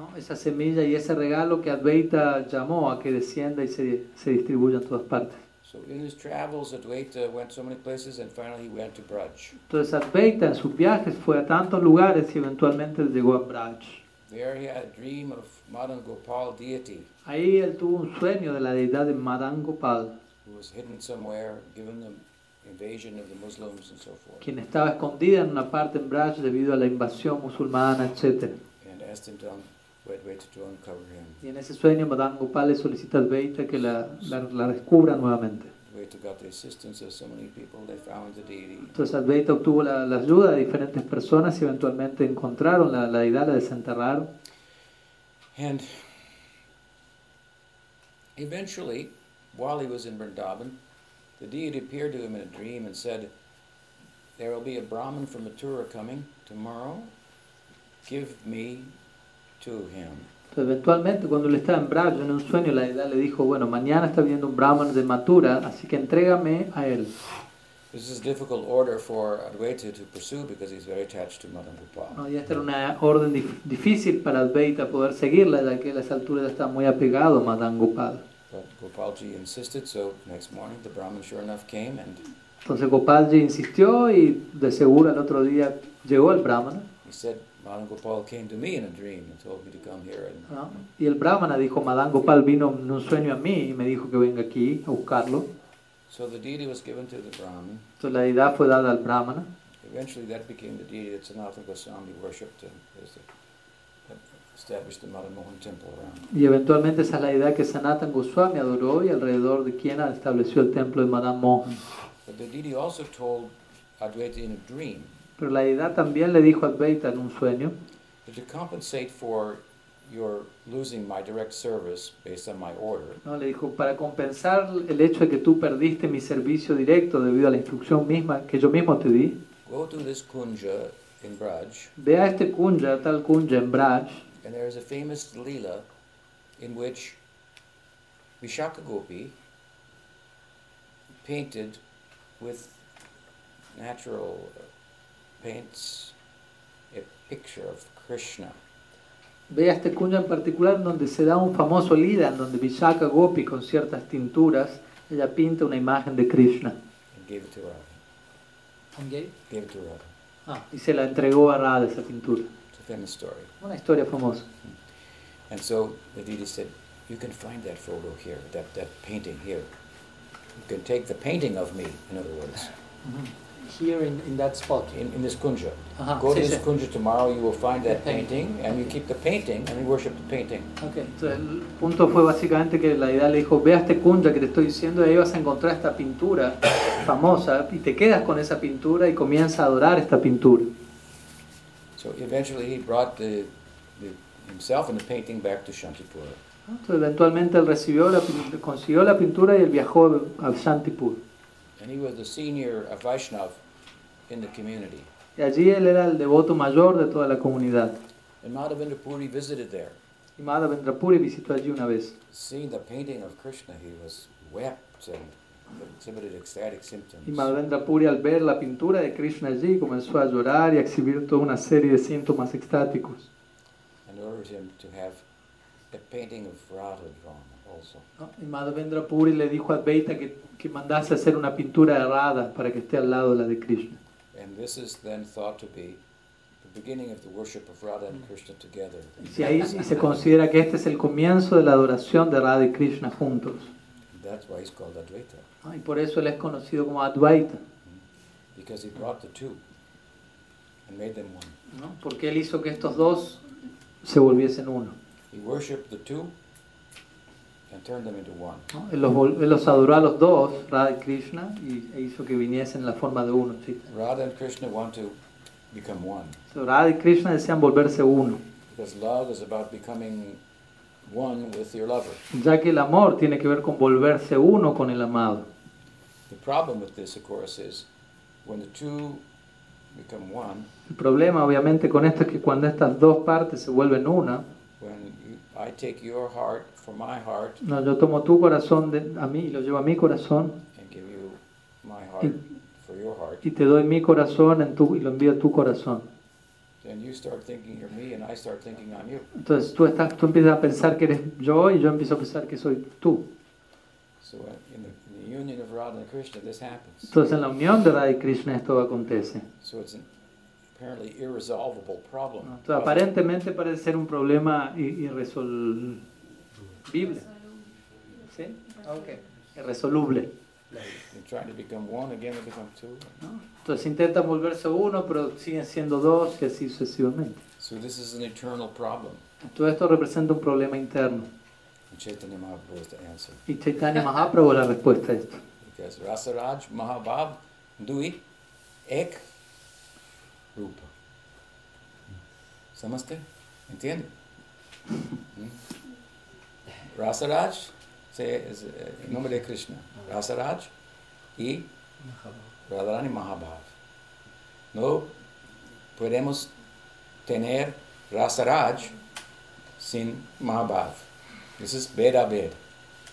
¿No? Esa semilla y ese regalo que Advaita llamó a que descienda y se, se distribuya en todas partes. So in his travels, Advaita went so many places, and finally he went to Braj. Entonces Advaita en sus viajes fue a tantos lugares y eventualmente llegó a Braj. There he had a dream of Madan Gopal deity Ahí él tuvo un sueño de la deidad de Madan Gopal, who was hidden somewhere, given the invasion of the Muslims and so forth, quien estaba escondida en una parte en Braj debido a la invasión musulmana, etc. Y en ese sueño Madan Gopal le solicita a Advaita que la, la, la descubra nuevamente. Entonces Advaita obtuvo la, la ayuda de diferentes personas y eventualmente encontraron la, la deidad, la desenterraron. And eventually, while he was in Vrindavan, the deity appeared to him in a dream and said, There will be a Brahmin from Mathura coming tomorrow. Give me. Entonces, eventualmente, cuando él estaba en Braj, en un sueño, la deidad le dijo, bueno, mañana está viendo un brahman de Mathura, así que entrégame a él. This is a difficult order for Advaita to pursue because he's very attached to Madan Gopal. ¿no? Y esta era una orden dif- difícil para Advaita poder seguirla, ya que a esa altura estaba muy apegado a Madan Gopal. But Gopalji insisted, so next morning the Brahmin sure enough came and Entonces Gopalji insistió y de seguro al otro día llegó el brahmana. he said, Madan Gopal came to me in a dream and told me to come here. And ¿no? Y el brahmana dijo, Madan Gopal vino en un sueño a mí y me dijo que venga aquí a buscarlo. so the deity was given to the Brahmin. Entonces la deidad fue dada al brahmana. Eventually that became the deity that Sanatana Goswami worshipped and the, established the Madan Mohan temple around. Y eventualmente esa es la deidad que Sanatan Goswami adoró y alrededor de quien estableció el templo de Madan Mohan. But the deity also told Advaita in a dream Pero la deidad también le dijo a Advaita en un sueño that to compensate for your losing my direct service based on my order, ¿no? Le dijo, para compensar el hecho de que tú perdiste mi servicio directo debido a la instrucción misma que yo mismo te di, go to this kunja in Braj, ve a este kunja, tal kunja en Braj, and there is a famous lila in which Vishaka Gopi painted with natural paints a picture of Krishna. ve a este kunja en particular donde se da un famoso lila, en donde Vishaka Gopi con ciertas tinturas, ella pinta una imagen de Krishna and gave it to Radha. And gave? Gave it to Radha. Ah, y se la entregó a Radha esa pintura. It's a famous story. Una historia famosa. And so the deity said, You can find that photo here, that, that painting here. You can take the painting of me, in other words, Here in, in that spot. in, in this kunja. Ajá, Go to sí, this sí. kunja tomorrow, you will find that painting. and you keep the painting, and you worship the painting. Ok, entonces el punto fue básicamente que la idea le dijo, ve a este kunja que te estoy diciendo y ahí vas a encontrar esta pintura famosa y te quedas con esa pintura y comienza a adorar esta pintura. So eventually he brought the, the, himself and the painting back to Shantipura. ¿no? Entonces eventualmente él recibió la, consiguió la pintura y él viajó a Shantipur. And he was the senior Vaishnav in the community. Y allí él era el devoto mayor de toda la comunidad. And Madhavendra Puri visited there. Y Madhavendra Puri visitó allí una vez. Seeing the painting of Krishna, he was wept and exhibited ecstatic symptoms. Y Madhavendra Puri al ver la pintura de Krishna allí comenzó a llorar y a exhibir toda una serie de síntomas extáticos. and ordered him to have a painting of Radha drawn. ¿No? Y Madhavendra Puri le dijo a Advaita que, que mandase hacer una pintura de Radha para que esté al lado de la de Krishna. And this is then thought to be the beginning of the worship of Radha and Krishna together. Y, ahí, se considera que este es el comienzo de la adoración de Radha y Krishna juntos. That's why he's called Advaita. Y por eso él es conocido como Advaita, because he brought the two and made them one. ¿no? porque él hizo que estos dos se volviesen uno. He worshipped the two and turned them into one. ¿no? Él, los, él los adoró a los dos, Radha y Krishna, y e hizo que viniesen en la forma de uno. ¿sí? Radha and Krishna want to become one So, Radha y Krishna desean volverse uno, because love is about becoming one with your lover. ya que el amor tiene que ver con volverse uno con el amado. The problem with this, of course, is when the two become one, El problema obviamente con esto es que cuando estas dos partes se vuelven una, when I take your heart for my heart no, yo tomo tu corazón de, a mí y lo llevo a mi corazón and give you my heart for your heart, y te doy mi corazón en tu, y lo envío a tu corazón. then you start thinking you're me and I start thinking I'm you. Entonces tú, estás, tú empiezas a pensar que eres yo y yo empiezo a pensar que soy tú. So uh, in the, in the union of Radha and Krishna, this happens. Entonces en la unión de Radha y Krishna esto acontece. So it's an apparently irresolvable problem. ¿no? Entonces, aparentemente parece ser un problema i- irresoluble. ¿Sí? Ok. Irresoluble. You're trying to become one, again they become two. ¿no? Entonces intentan volverse uno, pero siguen siendo dos y así sucesivamente. So this is an eternal problem. Todo esto representa un problema interno. And Chaitanya Mahaprabhu is the answer. Y Chaitanya Mahaprabhu es la respuesta a esto. Because Rasaraj, Mahabhav, Dui, Ek, Rupa. ¿Samaste? ¿Entiende? ¿Mm? Rasaraj se- es eh, el nombre de Krishna. Rasaraj y Radharani Mahabhav. No podemos tener Rasaraj sin Mahabhav. This is Veda Ved.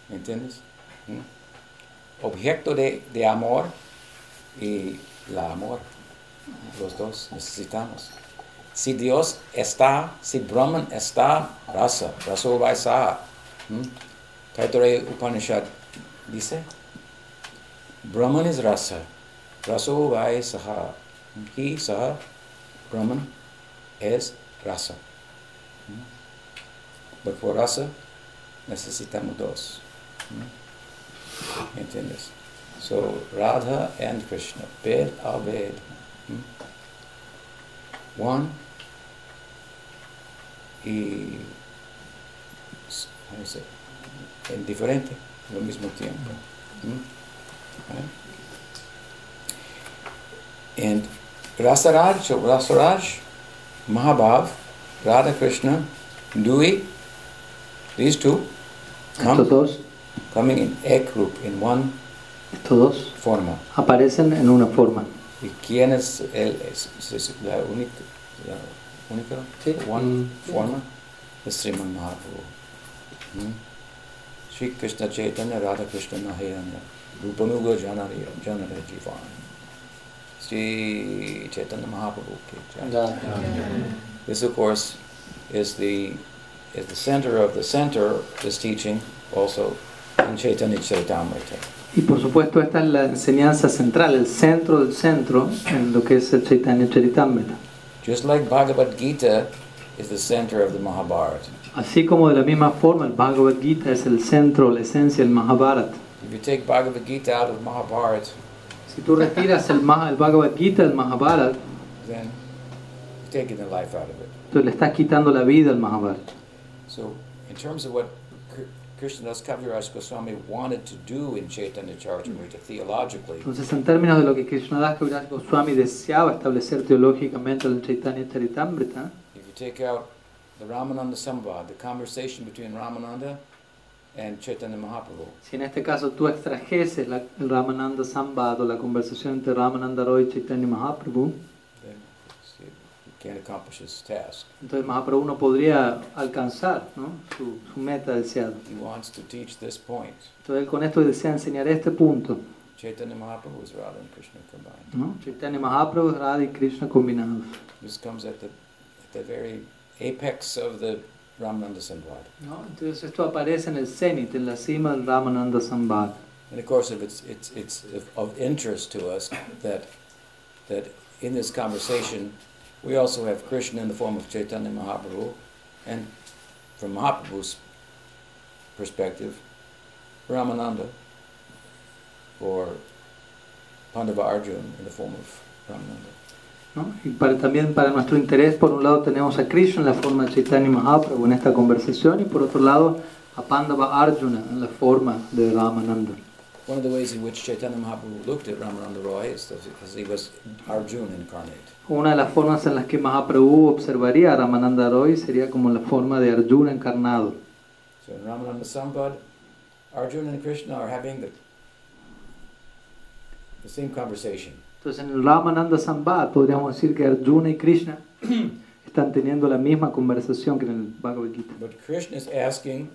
¿Me entiendes? ¿Mm? Objeto de, de amor y la amor. Los dos necesitamos. Si Dios está, si Brahman está, rasa, raso vaisa. ¿Mm? Taittiriya Upanishad dice, Brahman is rasa, raso vaisa. He, saha, Brahman, es rasa. ¿Mm? But for rasa, necesitamos dos. ¿Mm? ¿Entiendes? So, Radha and Krishna, Ved Aved. One y ¿cómo se dice? En diferente al mismo tiempo. ¿Mm? ¿Eh? And Rasaraj, so Rasaraj, Mahabhav, Radha Krishna, Dui, these two come, dos, coming in egg group, in one estos dos forma. aparecen en una forma. ¿Y quién es, el, es, es la única, la única Sí. one Mm. forma? Es Sriman Mahaprabhu. Sri Krishna Chaitanya Radha Krishna Nahayanya Rupanuga Janari Janare Jivan Sri Chaitanya Mahaprabhu ki. Yeah. This of course is the is the center of the center of this teaching also in Chaitanya Charitamrita. Y por supuesto esta es la enseñanza central, el centro del centro en lo que es el Chaitanya Charitamrita. Just like Bhagavad Gita is the center of the Mahabharata. Así como de la misma forma el Bhagavad Gita es el centro, la esencia del Mahabharata. If you take Bhagavad Gita out of Mahabharata, Si tú retiras el, el Bhagavad Gita del Mahabharata, then you're taking the life out of it. entonces le estás quitando la vida al Mahabharata. So, in terms of what Krishnadas Kaviraj Goswami wanted to do in Chaitanya Charitamrita theologically, Entonces, en términos de lo que Krishnadas Kaviraj Goswami deseaba establecer teológicamente en el Chaitanya Charitamrita, if you take out the Ramananda the conversation between Ramananda and Chaitanya Mahaprabhu, si en este caso tú extrajeses la, el Ramananda Sambad o la conversación entre Ramananda Roy y Chaitanya Mahaprabhu, can't accomplish his task. entonces Mahaprabhu no podría alcanzar ¿no? su, su meta deseada. He wants to teach this point. Entonces él con esto desea enseñar este punto. Chaitanya Mahaprabhu is Radha and Krishna combined. ¿no? Chaitanya Mahaprabhu, Radha y Krishna combinados. This comes at the, at the very apex of the Ramananda Samvad. ¿no? Entonces esto aparece en el cenit, en la cima del Ramananda Sambad. And of course, if it's, it's, it's of interest to us that, that in this conversation, we also have Krishna in the form of Chaitanya Mahaprabhu, and from Mahaprabhu's perspective, Ramananda, or Pandava Arjuna in the form of Ramananda. ¿no? Y para, también para nuestro interés, por un lado tenemos a Krishna en la forma de Chaitanya Mahaprabhu en esta conversación y por otro lado a Pandava Arjuna en la forma de Ramananda. One of the ways in which Chaitanya Mahaprabhu looked at Ramananda Roy is because he was Arjuna incarnate. Una de las formas en las que Mahaprabhu observaría a Ramananda Roy sería como la forma de Arjuna encarnado. So in Ramananda Sambad, Arjuna and Krishna are having the, the same conversation. Entonces en el Ramananda Sambad podríamos decir que Arjuna y Krishna <clears throat> están teniendo la misma conversación que en el Bhagavad Gita. But Krishna is asking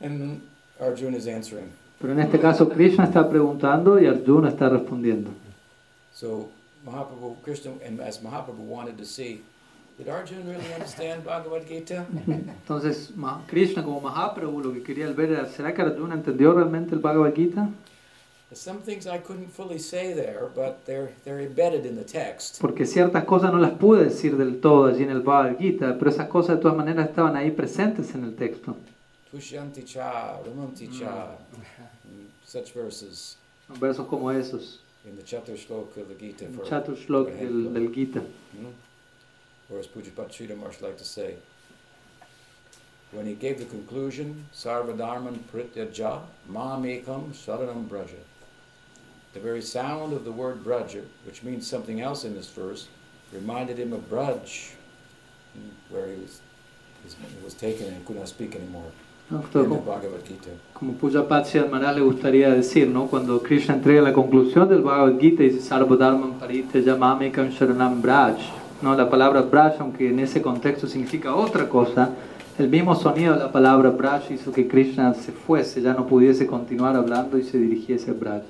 and Arjuna is answering. Pero en este caso Krishna está preguntando y Arjuna está respondiendo. So Mahaprabhu, Krishna, and as Mahaprabhu wanted to see, did Arjuna really understand Bhagavad Gita? <laughs> Entonces Krishna como Mahaprabhu lo que quería ver era, ¿será que Arjuna entendió realmente el Bhagavad Gita? Some things I couldn't fully say there, but they're, they're embedded in the text. Porque ciertas cosas no las pude decir del todo allí en el Bhagavad Gita, pero esas cosas de todas maneras estaban ahí presentes en el texto. Tushyanti cha, ramanti cha, such verses Versos como esos, in the chapter shloka of the Gita. el For, Chatur Shlok del, del Gita. Hmm? Or as Pujapat Sridhar Maharaj like to say, when he gave the conclusion, Sarvadharman Prityaja Mamekam Saranam Braja. The very sound of the word Braja, which means something else in this verse, reminded him of Braj, hmm, where he was, he was taken and could not speak anymore como, como Puja Patsi Maharaj le gustaría decir, ¿no? Cuando Krishna entrega la conclusión del Bhagavad Gita y dice Sarvadharman Paritya Yamamekam Sharanam Braj. ¿no? La palabra Braj, aunque en ese contexto significa otra cosa, El mismo sonido de la palabra Braj hizo que Krishna se fuese, ya no pudiese continuar hablando y se dirigiese a Braj.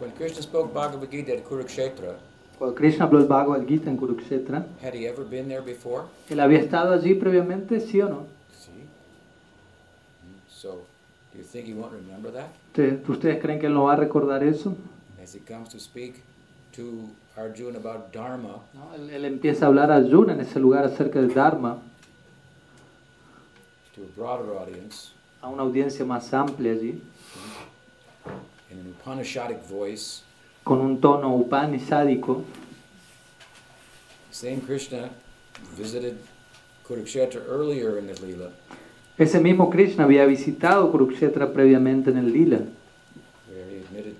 When Krishna spoke Bhagavad Gita at Kurukshetra, Cuando Krishna habló el Bhagavad Gita en Kurukshetra, had he ever been there before? ¿él había estado allí previamente, sí o no? So, do you think he won't remember that? ¿Ustedes, ¿Ustedes creen que él no va a recordar eso? As he comes to speak to Arjuna about Dharma, ¿No? Él, él empieza a hablar a Arjuna en ese lugar acerca del Dharma, to a broader audience, a una audiencia más amplia allí, in an Upanishadic voice, con un tono upanisádico. same Krishna visited Kurukshetra earlier in the Leela, Ese mismo Krishna había visitado Kurukshetra previamente en el Lila, where he admitted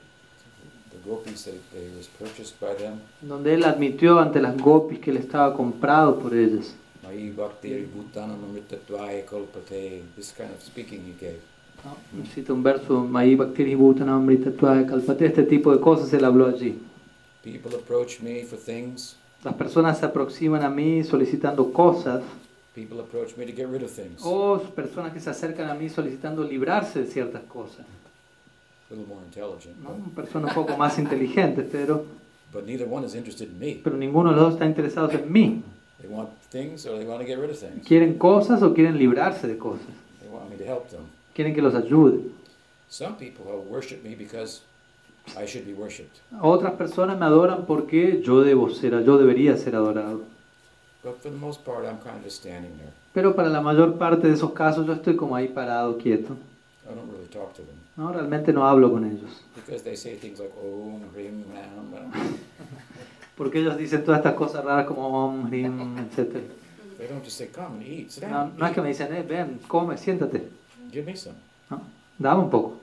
the gopis that he was purchased by them. donde él admitió ante las gopis que él estaba comprado por ellas. ¿no? Cita un verso, este tipo de cosas él habló allí. People approach me for things. Las personas se aproximan a mí solicitando cosas, People approach me to get rid of things. o personas que se acercan a mí solicitando librarse de ciertas cosas. A little more intelligent. ¿no? But, Personas un poco más inteligentes, pero, but neither one is interested in me. pero ninguno de los dos está interesado en mí. They want things or they want to get rid of things. Quieren cosas o quieren librarse de cosas. They want me to help them. Quieren que los ayude. Some people have worship me because I should be worshipped. Otras personas me adoran porque yo debo ser, yo debería ser adorado. Pero para la mayor parte de esos casos yo estoy como ahí parado, quieto. I don't really talk to them ¿no? Realmente no hablo con ellos. because they say things like "Om Hrim Ram." <laughs> Porque ellos dicen todas estas cosas raras como Om, Hrim, etc. They don't just say, "Come and eat, sit No, no es que me dicen, eh, ven, come, siéntate. give me some." ¿no? Dame un poco.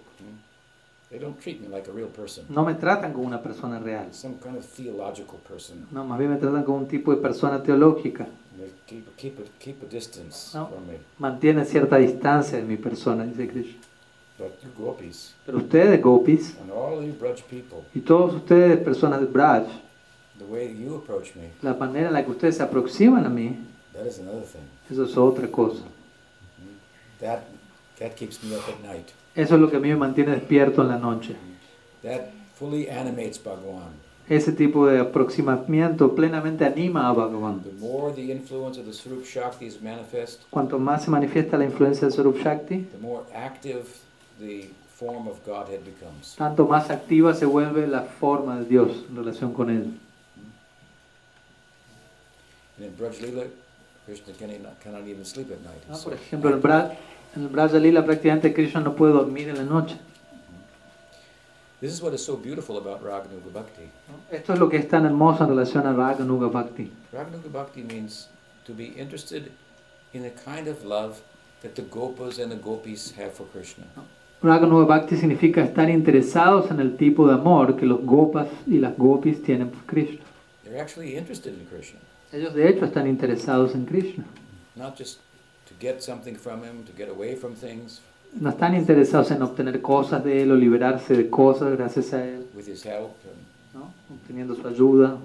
They don't treat me like a real person. No me tratan como una persona real. Some kind of theological person. No, más bien me tratan como un tipo de persona teológica. They keep keep a, keep a distance No. from me. Mantienen cierta distancia de mi persona, dice Krishna. But you gopis Pero ustedes, gopis, and all you Braj people, y todos ustedes, personas de Braj, the way you approach me, la manera en la que ustedes se aproximan a mí, that is another thing. eso es otra cosa. That that keeps me up at night. Eso es lo que a mí me mantiene despierto en la noche. That fully animates Bhagwan. Ese tipo de aproximamiento plenamente anima a Bhagavan. The more the influence of the Swarup Shakti is manifest, Cuanto más se manifiesta la influencia del Sarup Shakti, the more active the form of Godhead becomes. tanto más activa se vuelve la forma de Dios en relación con él. And in Braj Lila, Krishna cannot, cannot even sleep at night. ¿no? He's Por ejemplo, en. Braj, en el Braja Lila prácticamente Krishna no puede dormir en la noche. This is what is so beautiful about Raganuga Bhakti. Esto es lo que es tan hermoso en relación a Raganuga Bhakti. Raganuga Bhakti means to be interested in the kind of love that the Gopas and the Gopis have for Krishna. Raganuga Bhakti significa estar interesados en el tipo de amor que los gopas y las gopis tienen por Krishna. They're actually interested in Krishna, Ellos de hecho están interesados en Krishna. not just No están interesados en obtener cosas de él o liberarse de cosas gracias a él, ¿no? obteniendo su ayuda.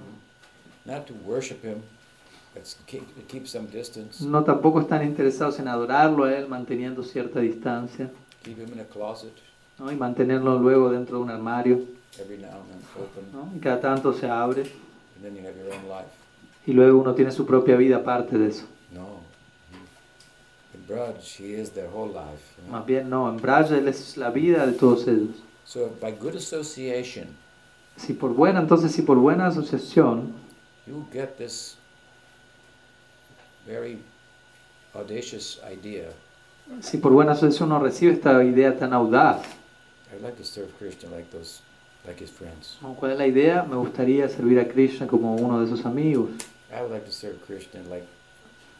No tampoco están interesados en adorarlo a él manteniendo cierta distancia ¿no? y mantenerlo luego dentro de un armario. ¿no? Y cada tanto se abre y luego uno tiene su propia vida aparte de eso. Braj, he is their whole life. you know. Más bien no, en Braja él es la vida de todos ellos. So by good association, Si por buena, entonces si por buena asociación, you get this very audacious idea. si por buena asociación uno recibe esta idea tan audaz, I'd like to serve Krishna like those, like his friends. ¿cuál es la idea? Me gustaría servir a Krishna como uno de sus amigos. I would like to serve Krishna like a handmaiden of Radha.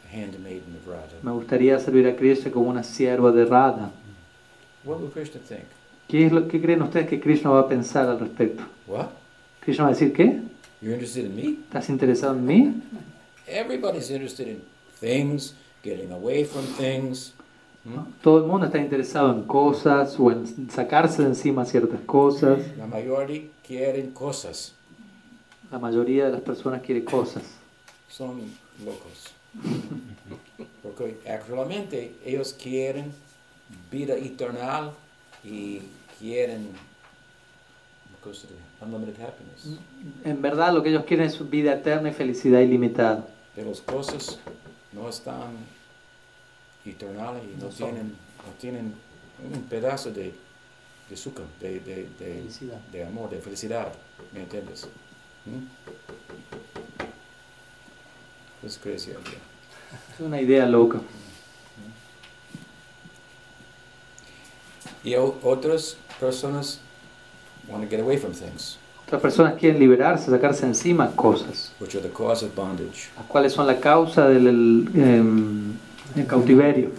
Me gustaría servir a Krishna como una sierva de Radha. ¿Qué, es lo, ¿Qué creen ustedes que Krishna va a pensar al respecto? What? Krishna va a decir, ¿qué? ¿Estás interesado en mí? Everybody's interested in things, getting away from things. Hmm? ¿No? Todo el mundo está interesado en cosas o en sacarse de encima ciertas cosas. La mayoría quieren cosas. La mayoría de las personas quiere cosas. Son locos. ¿Por <laughs> Porque actualmente ellos quieren vida eterna y quieren unlimited happiness. En verdad lo que ellos quieren es vida eterna y felicidad ilimitada. Pero las cosas no están eternales y no, No tienen, no tienen un pedazo de, de azúcar, de, de, de, de amor, de felicidad. ¿Me entiendes? ¿Mm? Es crazy idea. Es una idea loca. Y otras personas want to get away from things, Otras personas quieren liberarse, sacarse encima cosas, which are the cause of bondage. las cuales son la causa del el, em, el cautiverio.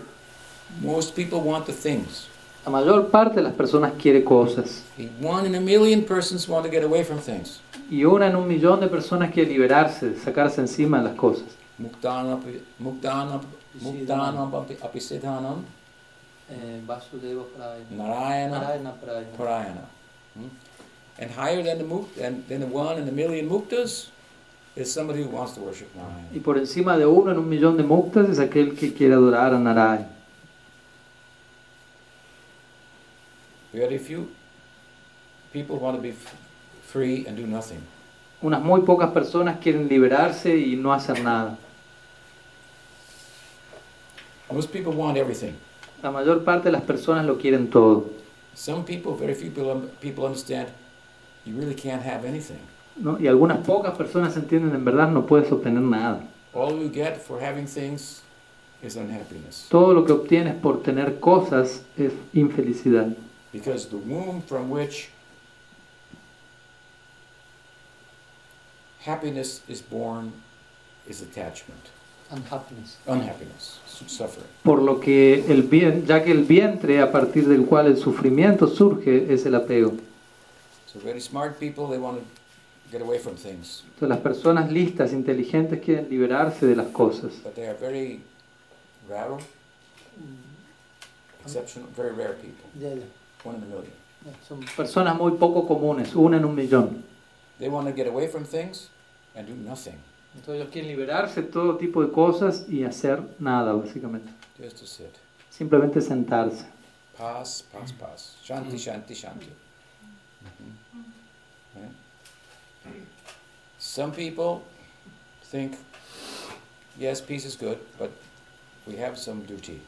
Most people want the things. La mayor parte de las personas quiere cosas. One in a million persons want to get away from things. Y una en un millón de personas quiere liberarse, sacarse encima de las cosas. And higher than the, muk, than, than the one in a million muktas is somebody who wants to worship Y Narayana. por encima de uno en un millón de muktas es aquel que quiere adorar a Narayana. Very few people want to be free and do nothing. Unas muy pocas personas quieren liberarse y no hacer nada. Most people want everything. La mayor parte de las personas lo quieren todo. Some people, very few people, people understand you really can't have anything. ¿no? Y algunas pocas personas entienden en verdad no puedes obtener nada. All you get for having things is unhappiness. Todo lo que obtienes por tener cosas es infelicidad. Because the womb from which happiness is born is attachment, Unhappiness. unhappiness, suffering. Por lo que el bien, ya que el vientre a partir del cual el sufrimiento surge es el apego. So very smart people, they want to get away from things, Entonces las personas listas, inteligentes quieren liberarse de las cosas, but they are very rare, exceptional, very rare people, Yeah, yeah. one in a million. Yeah, Son personas muy poco comunes, una en un millón. They want to get away from things and do nothing, Entonces ellos quieren liberarse de todo tipo de cosas y hacer nada básicamente, just to sit. simplemente sentarse. Pass, pass, pass. Shanti, shanti, shanti. Mhm. Right? Some people think, yes, peace is good, but we have some duty.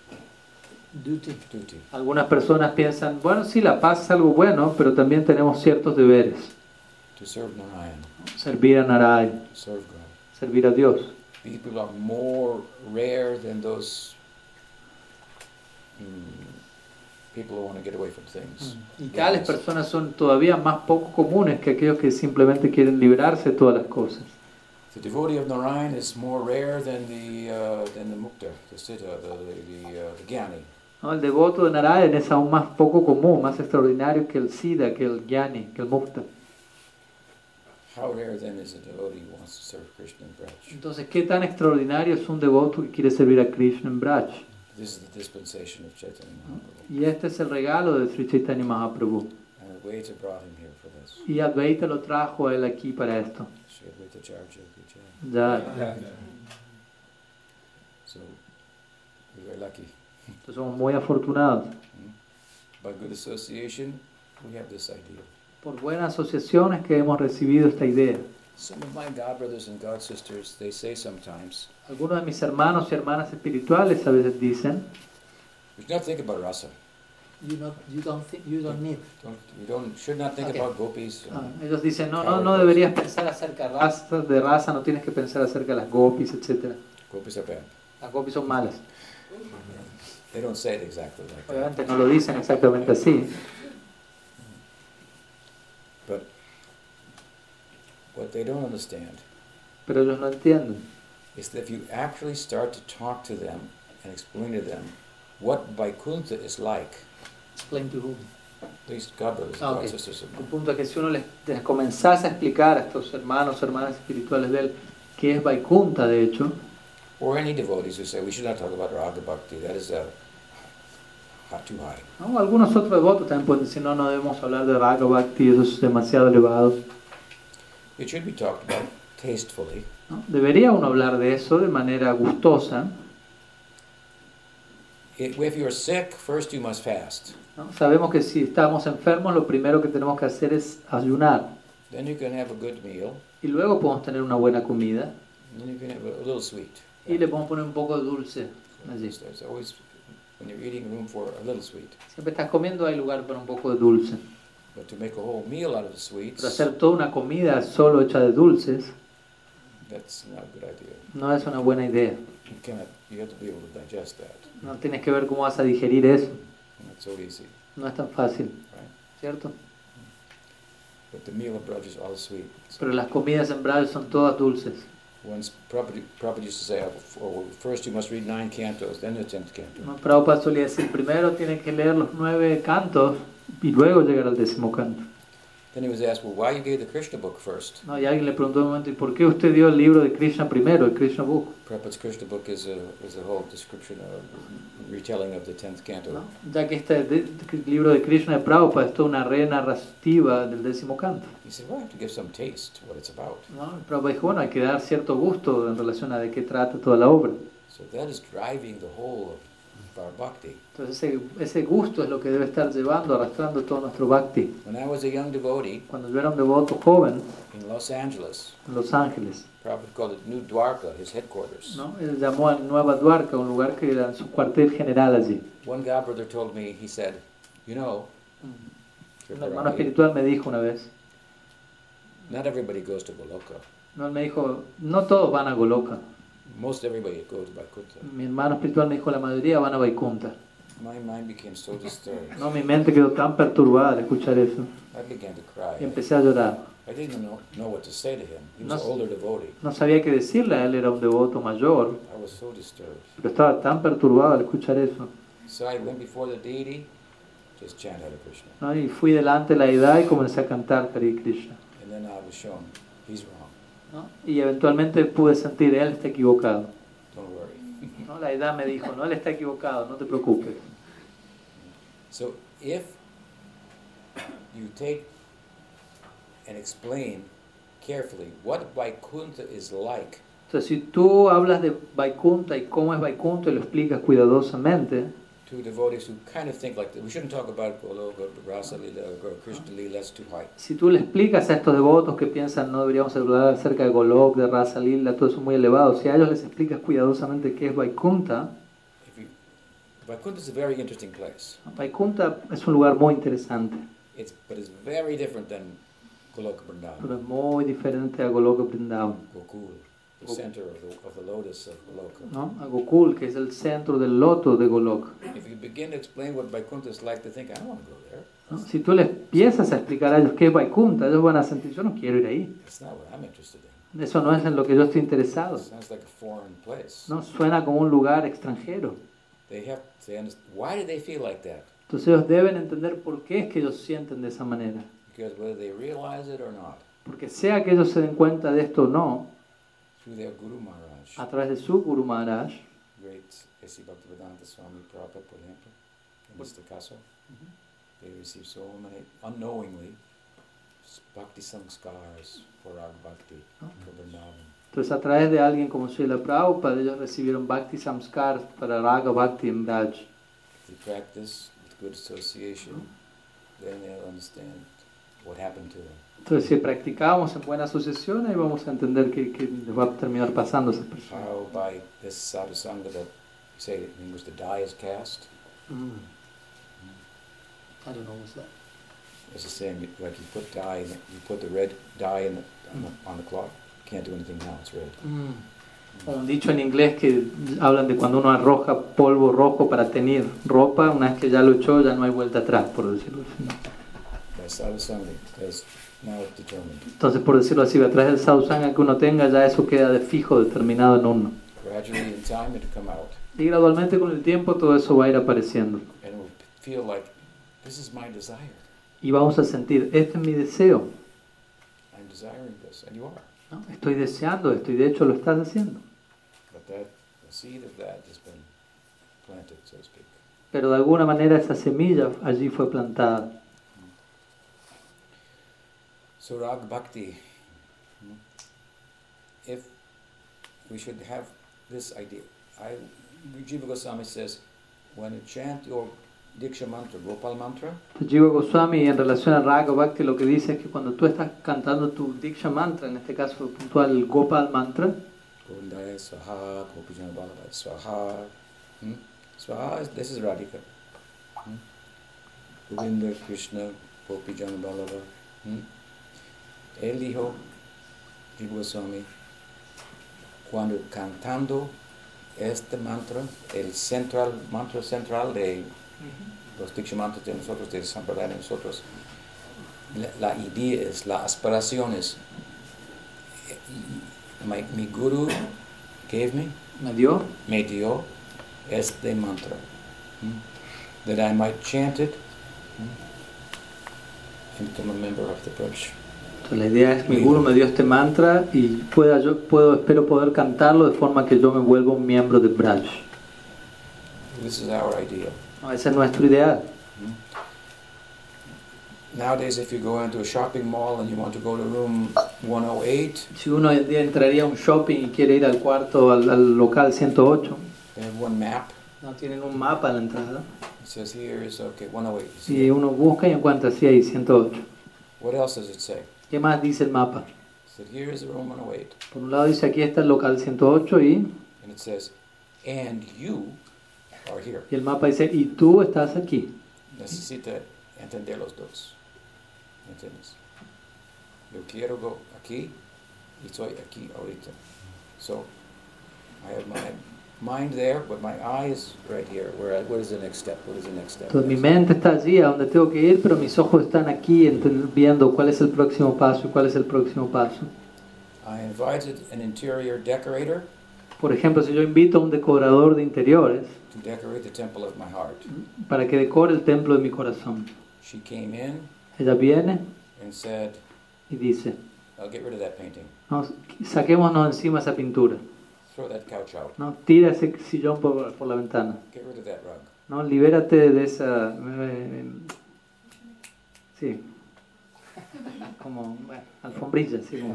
duty. Duty. Algunas personas piensan, bueno, sí, la paz es algo bueno, pero también tenemos ciertos deberes. To serve Narayan, Servir a Narayana, to serve God. servir a Dios. People are more rare than those mm, people who want to get away from things. Y tales personas son todavía más poco comunes que aquellos que simplemente quieren liberarse de todas las cosas. The devotee of Narayan is more rare than the uh, than the mukta, the siddha, the the, the, uh, the jnani. ¿no? El devoto de Narayana es aún más poco común, más extraordinario que el Siddha, que el Jnani, que el Mukta. Entonces, ¿qué tan extraordinario es un devoto que quiere servir a Krishna en Braj? This is the dispensation of Chaitanya Mahaprabhu. Y este es el regalo de Sri Chaitanya Mahaprabhu. And Advaita brought him here for this. Y Advaita lo trajo a él aquí para esto. Ya, So we're very lucky. entonces somos muy afortunados. By good association, we have this idea. Por buenas asociaciones que hemos recibido esta idea. Some of my god brothers and god sisters, they say sometimes, Algunos de mis hermanos y hermanas espirituales a veces dicen, we should not think about rasa. You not you don't think you don't need. Don't, we don't should not think Okay. about gopis. ah, ellos dicen, no, no, no deberías pensar acerca de raza, de raza, no tienes que pensar acerca de las gopis, etc. Gopis are bad. Las gopis son malas. They don't say it exactly like that. Obviamente no lo dicen exactamente así, But what they don't understand pero ellos no entienden. is that if you actually start to talk to them and explain to them what Vaikuntha is like, Explain to whom. these god brothers Ah, god ok. sisters of El mine, punto es que si uno les, les comenzase a explicar a estos hermanos hermanas espirituales de él qué es Vaikunta, de hecho, or any devotees who say we should not talk about Raga Bhakti, that is uh, hot, too high. ¿no? algunos otros devotos también pueden decir, no, no debemos hablar de Raga Bhakti, eso es demasiado elevado. It should be talked about tastefully, ¿no? Debería uno hablar de eso de manera gustosa, If you're sick, first you must fast. ¿no? Sabemos que si estamos enfermos, lo primero que tenemos que hacer es ayunar. Then you can have a good meal. Y luego podemos tener una buena comida. And then you can have a, little sweet. Y le podemos poner un poco de dulce allí. there's- there's always, when you're eating, room for a little sweet. Siempre estás comiendo, hay lugar para un poco de dulce. But to make a whole meal out of the sweets, Pero hacer toda una comida solo hecha de dulces that's not a good idea. no es una buena idea. You cannot, you have to be able to digest that. No tienes que ver cómo vas a digerir eso. Not so easy, No es tan fácil, right? ¿cierto? But the meal is all sweet. So Pero las comidas en Braille son todas dulces. used to say, oh, first you must read nine cantos, then the tenth canto. ¿no? Prabhupada solía decir, primero tienes que leer los nueve cantos y luego llegar al décimo canto. Then he was asked, well, why you gave the Krishna book first? ¿no? Y alguien le preguntó un momento, ¿y por qué usted dio el libro de Krishna primero, el Krishna Book? Prabhupada's Krishna book is a, is a whole description of, retelling of the tenth canto. ¿no? Ya que este de- libro de Krishna de Prabhupada es toda una re-narrativa del décimo canto. He said, well, I have to give some taste to what it's about. ¿no? Prabhupada dijo, bueno, hay que dar cierto gusto en relación a de qué trata toda la obra. So that is driving the whole of. Entonces ese, ese gusto es lo que debe estar llevando, arrastrando todo nuestro bhakti. When I was a young devotee Cuando yo era un devoto joven in Los Angeles, en Los Ángeles, Prabhupada called it New Dwarka, his headquarters. ¿no? él llamó a Nueva Duarca, un lugar que era su cuartel general allí. One God brother told me, he said, you know, Un hermano espiritual me dijo una vez, not everybody goes to Goloka. no, él me dijo, no todos van a Goloka. Most everybody goes to Vaikuntha. Mi hermano espiritual me dijo, la mayoría van a Vaikunta. My mind became so disturbed. No, mi mente quedó tan perturbada al escuchar eso. I began to Y cry. empecé a llorar. I didn't know, know what to say to him. He was No an older devotee. No sabía qué decirle, él era un devoto mayor, I was so disturbed. pero estaba tan perturbado al escuchar eso. So I went before the deity, just chant Hare Krishna. ¿no? Y fui delante de la edad y comencé a cantar Hare Krishna. And then I was shown, he's wrong. ¿No? Y eventualmente pude sentir, él está equivocado. ¿no? La edad me dijo, no, él está equivocado, no te preocupes. So if you take and explain carefully what Vaikuntha is like, Entonces, si tú hablas de Vaikunta y cómo es Vaikunta y lo explicas cuidadosamente, to devotees who kind of think like that, we shouldn't talk about Goloka, Rasa Lila, or Krishna Lila, that's too high. si tú le explicas a estos devotos que piensan no deberíamos hablar acerca de Golok, de Rasa Lila, todo eso es muy elevado, si a ellos les explicas cuidadosamente qué es Vaikunta, If you, Vaikuntha is a very interesting place. Vaikunta es un lugar muy interesante, It's, but it's very different than Goloka Vrindavan, pero es muy diferente a Goloka Vrindavan. Gokul, the center of the, of the lotus of Goloka. ¿no? A Gokul, que es el centro del loto de Golok. If you begin to explain what Vaikuntha is like, they think, I don't want to go there. ¿no? Si tú les empiezas a explicar a ellos qué es Vaikunta, ellos van a sentir, yo no quiero ir ahí. That's not what I'm interested in. Eso no es en lo que yo estoy interesado. It sounds like a foreign place. ¿no? Suena como un lugar extranjero. They have to understand, why do they feel like that? Entonces ellos deben entender por qué es que ellos sienten de esa manera. Because whether they realize it or not, Porque sea que ellos se den cuenta de esto o no, through their Guru Maharaj, a través de su Guru Maharaj, great A.C. Bhaktivedanta Swami Prabhupada, por ejemplo, en este caso, mm-hmm. they receive so many, unknowingly, bhakti samskars for our bhakti, ah. Oh. for Vrindavan. entonces a través de alguien como Srila Prabhupada, ellos recibieron Bhakti Samskar para Raga Bhakti en Raj. They practice with good association, mm-hmm. then they'll understand what happened to them. Entonces si practicamos en buena asociación, ahí vamos a entender qué, qué les va a terminar pasando a esas personas. How by this sadhusanga that, say, in English, the die is cast, Mm. I don't know what's that. It's the same, like you put dye, in it, you put the red dye in the, on, the, on the cloth, can't do anything now, it's red. Mm. Un dicho en inglés que hablan de cuando uno arroja polvo rojo para teñir ropa, una vez que ya lo echó ya no hay vuelta atrás, por decirlo así. Entonces, por decirlo así, a través del sadhusanga que uno tenga, ya eso queda de fijo, determinado en uno. Y gradualmente con el tiempo todo eso va a ir apareciendo. and it will feel like, this is my desire, Y vamos a sentir, este es mi deseo. ¿no? Estoy deseando esto y de hecho lo estás haciendo. But that, the seed of that has been planted, so to speak. Pero de alguna manera esa semilla allí fue plantada. So Rag Bhakti, if we should have this idea, I, Jiva Goswami says, when you chant your Diksha mantra, Gopal mantra, Jiva Goswami en relación a Raga Bhakti lo que dice es que cuando tú estás cantando tu Diksha mantra, en este caso puntual el Gopal mantra, Govindaya Swaha, Gopijana Ballabhai Swaha. Hmm? Swaha, is, this is Radhika. Hmm? Govinda Krishna, Gopijana Ballabha. Hmm? Él dijo, Jiva Goswami, cuando cantando este mantra, el central, mantra central de los Diksha mantras de nosotros, de Sampradaya de nosotros, la, la idea es, la aspiración es, eh, my, mi guru gave me, me dio. Me dio este mantra, hmm, that I might chant it hmm, and become a member of the Braj. La idea es, mi guru me dio este mantra y pueda yo, puedo, espero poder cantarlo de forma que yo me vuelva un miembro de Braj. This is our ideal. No, ese es nuestro ideal. Nowadays, if you go into a shopping mall and you want to go to room 108, Si uno hoy en día entraría a un shopping y quiere ir al cuarto, al, al local 108, they have one map. no tienen un mapa a la entrada. It says here is okay 108. You see Y it? uno busca y encuentra así ahí 108. What else does it say? ¿Qué más dice el mapa? It said here is room 108, Por un lado dice aquí está el local 108 y, and it says, and you are here. y el mapa dice y tú estás aquí. Necesita entender los dos. ¿Me entiendes? Yo quiero go aquí y estoy aquí ahorita. So, I have my mind there, but my eye is right here. Where? I, what is the next step? What is the next step? Entonces mi mente está allí a donde tengo que ir, pero mis ojos están aquí viendo cuál es el próximo paso y cuál es el próximo paso. I invited an interior decorator Por ejemplo, si yo invito a un decorador de interiores to decorate the temple of my heart. para que decore el templo de mi corazón, She came in ella viene and said, y dice, I'll get rid of that painting. no, saquémonos encima esa pintura, Throw that couch out. ¿no? tira ese sillón por, por la ventana, Get rid of that rug. ¿no? libérate de esa... eh, sí, como bueno, alfombrilla, sí, como-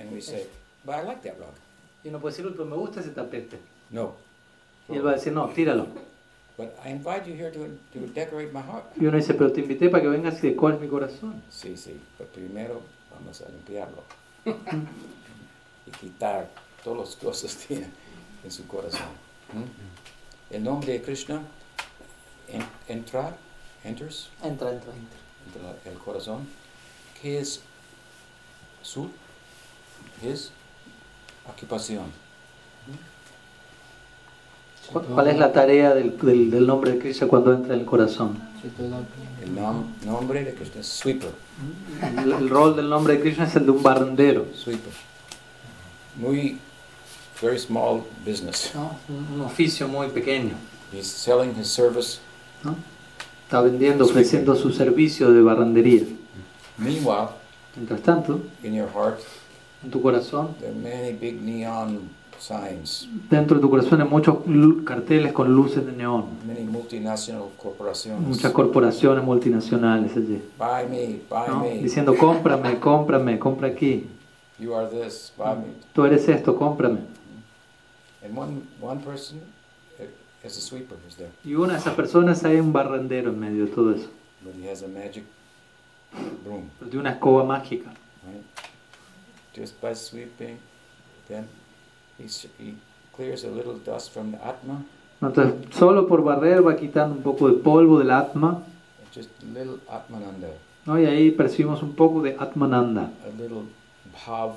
And we say, but I like that rug. Y uno puede decir, "Uy, pero me gusta ese tapete. No. Y él va a decir, no, tíralo. But I invite you here to, to decorate my heart. Y uno dice, pero te invité para que vengas y decores mi corazón. Sí, sí, pero primero vamos a limpiarlo y quitar todas las cosas que <laughs> tiene en su corazón. ¿Mm? El nombre de Krishna en- entrar, enters, Entra, entra, entra. entra el corazón. ¿Qué es su, his ocupación? ¿Cuál, cuál es la tarea del, del, del nombre de Krishna cuando entra en el corazón? El nom- nombre de Krishna es sweeper, El, el rol del nombre de Krishna es el de un barrendero. sweeper. Muy, very small business. ¿no? Un, oficio muy pequeño. He's selling his service. ¿no? Está vendiendo, ofreciendo su servicio de barrendería. Meanwhile, Mientras tanto, in your heart, en tu corazón, there are many big neon signs, dentro de tu corazón hay muchos carteles con luces de neón. many multinational corporaciones. Muchas corporaciones multinacionales allí. Buy me, buy ¿no? me. Diciendo, cómprame, cómprame, compra aquí. You are this, buy me. Tú eres esto, cómprame. And one, one person as a sweeper is there, Y una de esas personas hay un barrendero en medio de todo eso. but he has a magic broom, De una escoba mágica. right? Just by sweeping, then he, he clears a little dust from the Atma. Entonces, solo por barrer va quitando un poco de polvo del Atma. just a little Atmananda, ¿no? Y ahí percibimos un poco de Atmananda. a little Bhav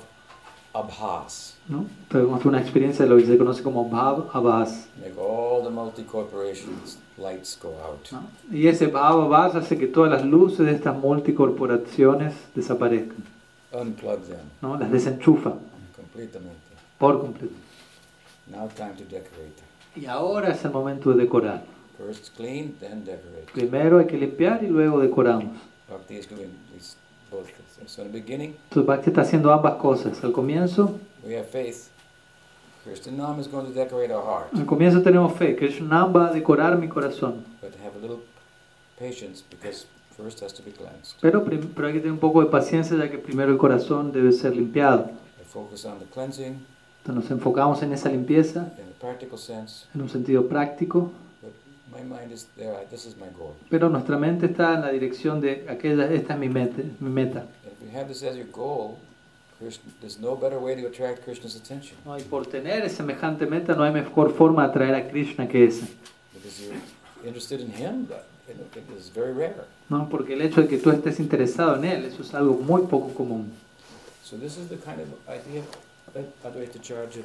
Abhas. ¿no? Tenemos una experiencia de lo que se conoce como Bhav Abbas. Make all the multi-corporations lights go out. ¿no? Y ese Bhav Abbas hace que todas las luces de estas multicorporaciones desaparezcan. Unplug them ¿no? Las desenchufa completamente. por completo. Now time to decorate. Y ahora es el momento de decorar. First clean, then decorate. Primero hay que limpiar y luego decoramos. Bhakti is doing. So in the beginning, Entonces Bhakti está haciendo ambas cosas. Al comienzo, we have faith. Krishnam is going to decorate our heart, al comienzo tenemos fe, que Krishnam va a decorar mi corazón. but have a little patience because first has to be cleansed. Pero, hay que tener un poco de paciencia ya que primero el corazón debe ser limpiado. I focus on the cleansing Entonces nos enfocamos en esa limpieza, in a practical sense, en un sentido práctico, Pero nuestra mente está en la dirección de aquella, esta es mi meta. Mi meta. And if you have this as your goal, Krishna, there's no better way to attract Krishna's attention ¿no? Y por tener semejante meta no hay mejor forma de atraer a Krishna que esa. ¿no? Porque el hecho de que tú estés interesado en él, eso es algo muy poco común. So this is the kind of idea that Advaita Charya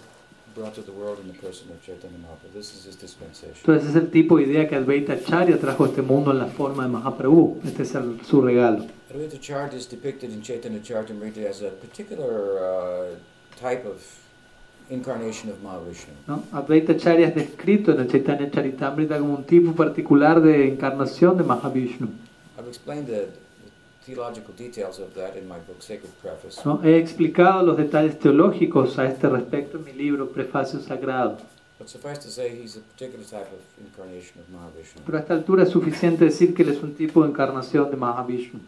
brought to the world in the person of Chaitanya Mahaprabhu. This is his dispensation. Entonces es el tipo de idea que Advaita Acharya trajo a este mundo en la forma de Mahaprabhu. Este es el- su regalo. Advaita Charya is depicted in Chaitanya Charitamrita as a particular uh, type of incarnation of Mahavishnu. ¿no? Advaita Acharya es descrito en el Chaitanya Charitamrita como un tipo particular de encarnación de Mahavishnu. I've explained the theological details of that in my book Sacred Preface. ¿no? He explicado los detalles teológicos a este respecto en mi libro Prefacio Sagrado. But suffice to say, he's a particular type of incarnation of Mahavishnu. Pero a esta altura es suficiente decir que él es un tipo de encarnación de Mahavishnu.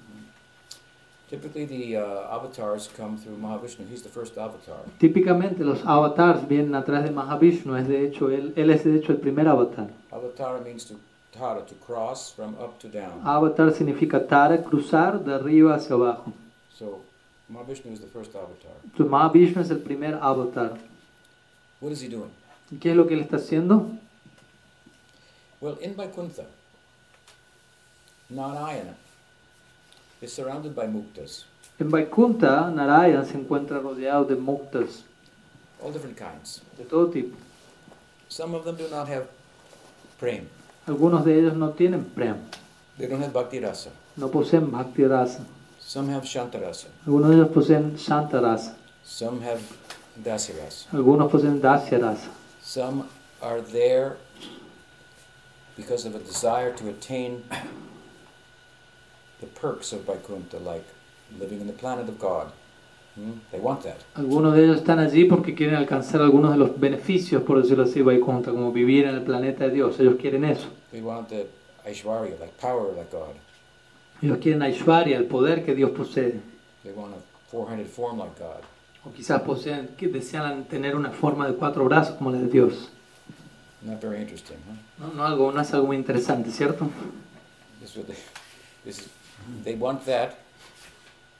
Typically, the uh, avatars come through Mahavishnu. He's the first avatar. Típicamente los avatars vienen atrás de Mahavishnu, es de hecho, él, él es de hecho el primer avatar. Avatar means to tara, to cross from up to down. Avatar significa tara, cruzar de arriba hacia abajo. So, Mahavishnu is the first avatar. Entonces Mahavishnu es el primer avatar. What is he doing? ¿Y qué es lo que él está haciendo? Well, in Vaikuntha, Narayana is surrounded by muktas, En Vaikunta, Narayana se encuentra rodeado de muktas all different kinds. de todo tipo. Some of them do not have prem. Algunos de ellos no tienen prem, They don't have bhakti rasa. no poseen bhakti rasa. Some have shantarasa. Algunos de ellos poseen shanta rasa. Some have dasirasa. Algunos poseen dasya rasa. Some are there because of a desire to attain the perks of Vaikuntha, like living in the planet of God. Hmm? They want that. Algunos de ellos están allí porque quieren alcanzar algunos de los beneficios, por decirlo así, como vivir en el planeta de Dios. Ellos quieren eso. They want the Aishwarya, like power like God. Ellos quieren Aishwarya, el poder que Dios posee. They want a four-handed form like God. O quizás poseen, que desean tener una forma de cuatro brazos como la de Dios. Not very interesting, huh? No, no, algo, no es algo muy interesante, ¿cierto? This is what they, this is, they want that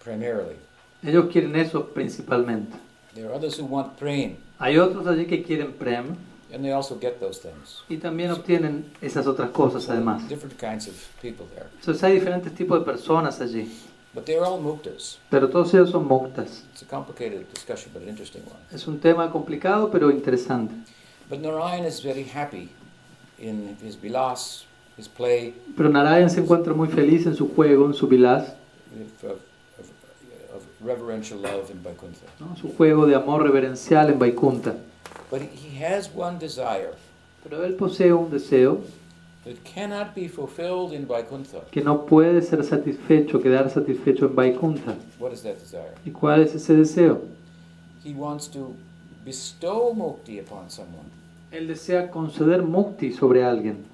primarily. Ellos quieren eso principalmente. There are others who want praying, Hay otros allí que quieren prem and they also get those things. y también obtienen esas otras cosas además. Different kinds of people there. Entonces hay diferentes tipos de personas allí, But they're all muktas. pero todos ellos son muktas. It's a complicated discussion, but an interesting one. Es un tema complicado pero interesante. But Narayan is very happy in his vilas, his play Pero Narayan se encuentra muy feliz en su juego, en su vilas, of, of reverential love in Vaikuntha. ¿no? su juego de amor reverencial en Vaikunta. But he has one desire Pero él posee un deseo that cannot be fulfilled in Vaikuntha. que no puede ser satisfecho, quedar satisfecho en Vaikunta. What is that desire? ¿Y cuál es ese deseo? He wants to bestow mukti upon someone. Él desea conceder mukti sobre alguien,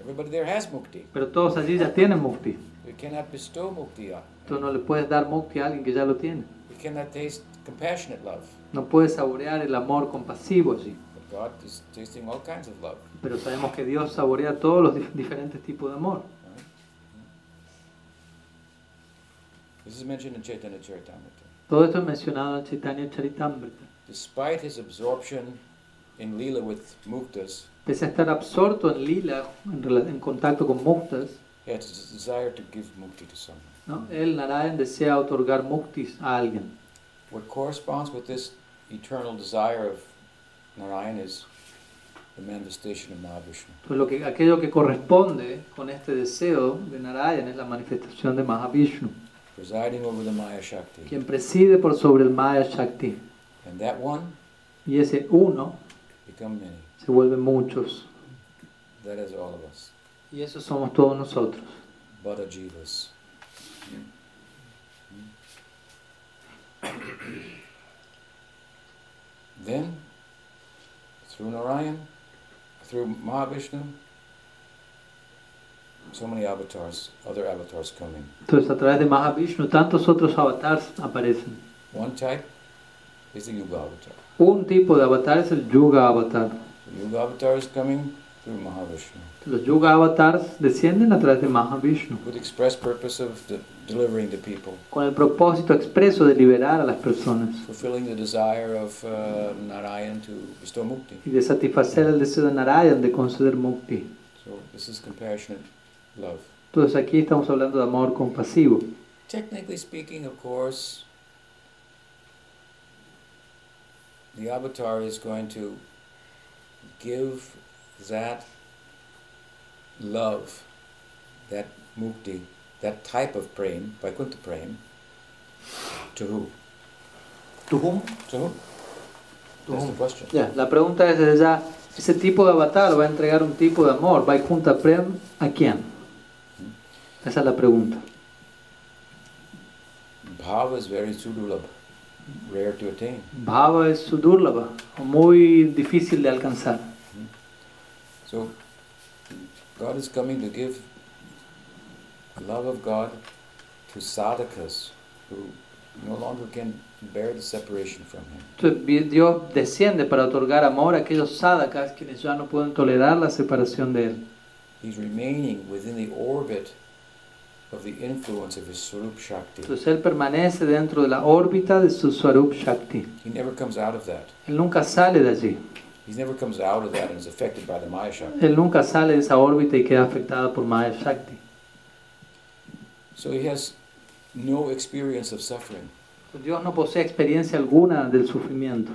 Everybody there has mukti. pero todos allí ya tienen mukti. You cannot bestow mukti on. Tú no le puedes dar mukti a alguien que ya lo tiene. You cannot taste compassionate love. No puedes saborear el amor compasivo allí. But God is tasting all kinds of love. Pero sabemos que Dios saborea todos los dif- diferentes tipos de amor. This is mentioned in Chaitanya Charitamrita. Todo esto es mencionado en Chaitanya Charitamrita. Despite his absorption in Leela with muktas, Pese a estar absorto en lila, en, contacto con muktas, he has a desire to give mukti to someone. ¿No? él, Narayan, desea otorgar muktis a alguien. What corresponds with this eternal desire of Narayan is the manifestation of Mahavishnu. Pues lo que, aquello que corresponde con este deseo de Narayan es la manifestación de Mahavishnu, presiding over the Maya Shakti. quien preside por sobre el Maya Shakti. And that one Y ese uno become many. se vuelve muchos. That is all of us. Y eso somos todos nosotros. Buddha Then, through Narayan, through Mahavishnu, so many avatars, other avatars coming. Entonces a través de Mahavishnu tantos otros avatars aparecen. One type is the Yuga avatar. Un tipo de avatar es el Yuga avatar. The Yuga avatar is coming through Mahavishnu, Los Yuga Avatars descienden a través de Mahavishnu, with express purpose of de- delivering the people, con el propósito expreso de liberar a las personas fulfilling the desire of uh, Narayan to bestow mukti. y de satisfacer el deseo de Narayan de conceder mukti. So this is compassionate love. Entonces aquí estamos hablando de amor compasivo. Technically speaking, of course, the avatar is going to give that love, that mukti, that type of prem, Vaikuntha prem, to who? ¿To whom? To whom? To That's the whom? question. Ya, la pregunta es desde ya, ese tipo de avatar va a entregar un tipo de amor, Vaikuntha Prem, ¿a quién? Esa es la pregunta. Bhava is very sudulabh, rare to attain. Bhava es sudurlava, o muy difícil de alcanzar. So, God is coming to give love of God to sadhakas who no longer can bear the separation from Him. Entonces Dios desciende para otorgar amor a aquellos sadhakas quienes ya no pueden tolerar la separación de Él. He's remaining within the orbit of the influence of His Swarup Shakti. Entonces Él permanece dentro de la órbita de su Swarup Shakti. He never comes out of that. Él nunca sale de allí. He never comes out of that and is affected by the Maya Shakti. Él nunca sale de esa órbita y queda afectada por Maya Shakti. So he has no experience of suffering. Dios no posee experiencia alguna del sufrimiento.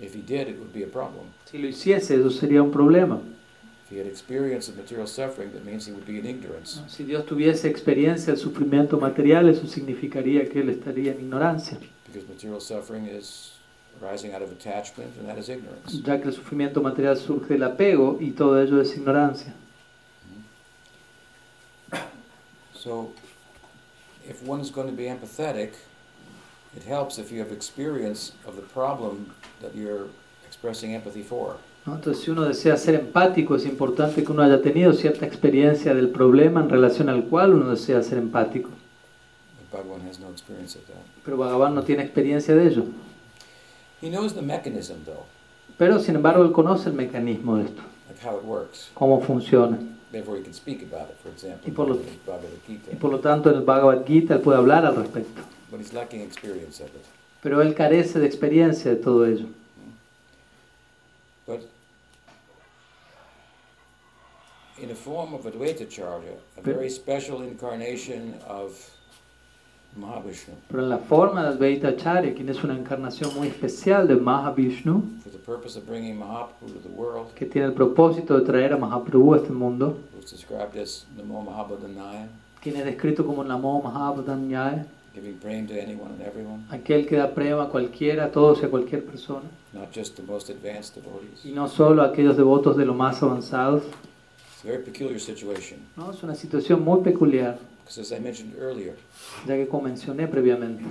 If he did, it would be a problem. Si lo hiciese, eso sería un problema. If he had experience of material suffering, that means he would be in ignorance. Si Dios tuviese experiencia del sufrimiento material, eso significaría que Él estaría en ignorancia, Because material suffering is arising out of attachment, and that is ignorance. ya que el sufrimiento material surge del apego y todo ello es ignorancia. So, if one is going to be empathetic, it helps if you have experience of the problem that you're expressing empathy for. Entonces, si uno desea ser empático, es importante que uno haya tenido cierta experiencia del problema en relación al cual uno desea ser empático. But Bhagavan has no experience of that. Pero Bhagavan no tiene experiencia de ello. He knows the mechanism, though, Pero, sin embargo, Él conoce el mecanismo de esto, like how it works. cómo funciona. Therefore, he can speak about it, for example, Y por lo- in the Bhagavad Gita. Y por lo tanto, en el Bhagavad Gita Él puede hablar al respecto. But he's lacking experience of it. Pero Él carece de experiencia de todo ello. But in the form of Advaita Charya, a very special incarnation of Mahavishnu, Pero en la forma de Advaita Acharya, quien es una encarnación muy especial de Mahavishnu, for the purpose of bringing Mahaprabhu to the world, que tiene el propósito de traer a Mahaprabhu a este mundo, who's described as Namo Mahabodhanaya, quien es descrito como Namo Mahabodhanyaya, giving praying to anyone and everyone, aquel que da prema a cualquiera, a todos y a cualquier persona, not just the most advanced devotees. y no solo a aquellos devotos de lo más avanzados. It's a very peculiar situation, ¿no? Es una situación muy peculiar, as I mentioned earlier, ya que como mencioné previamente,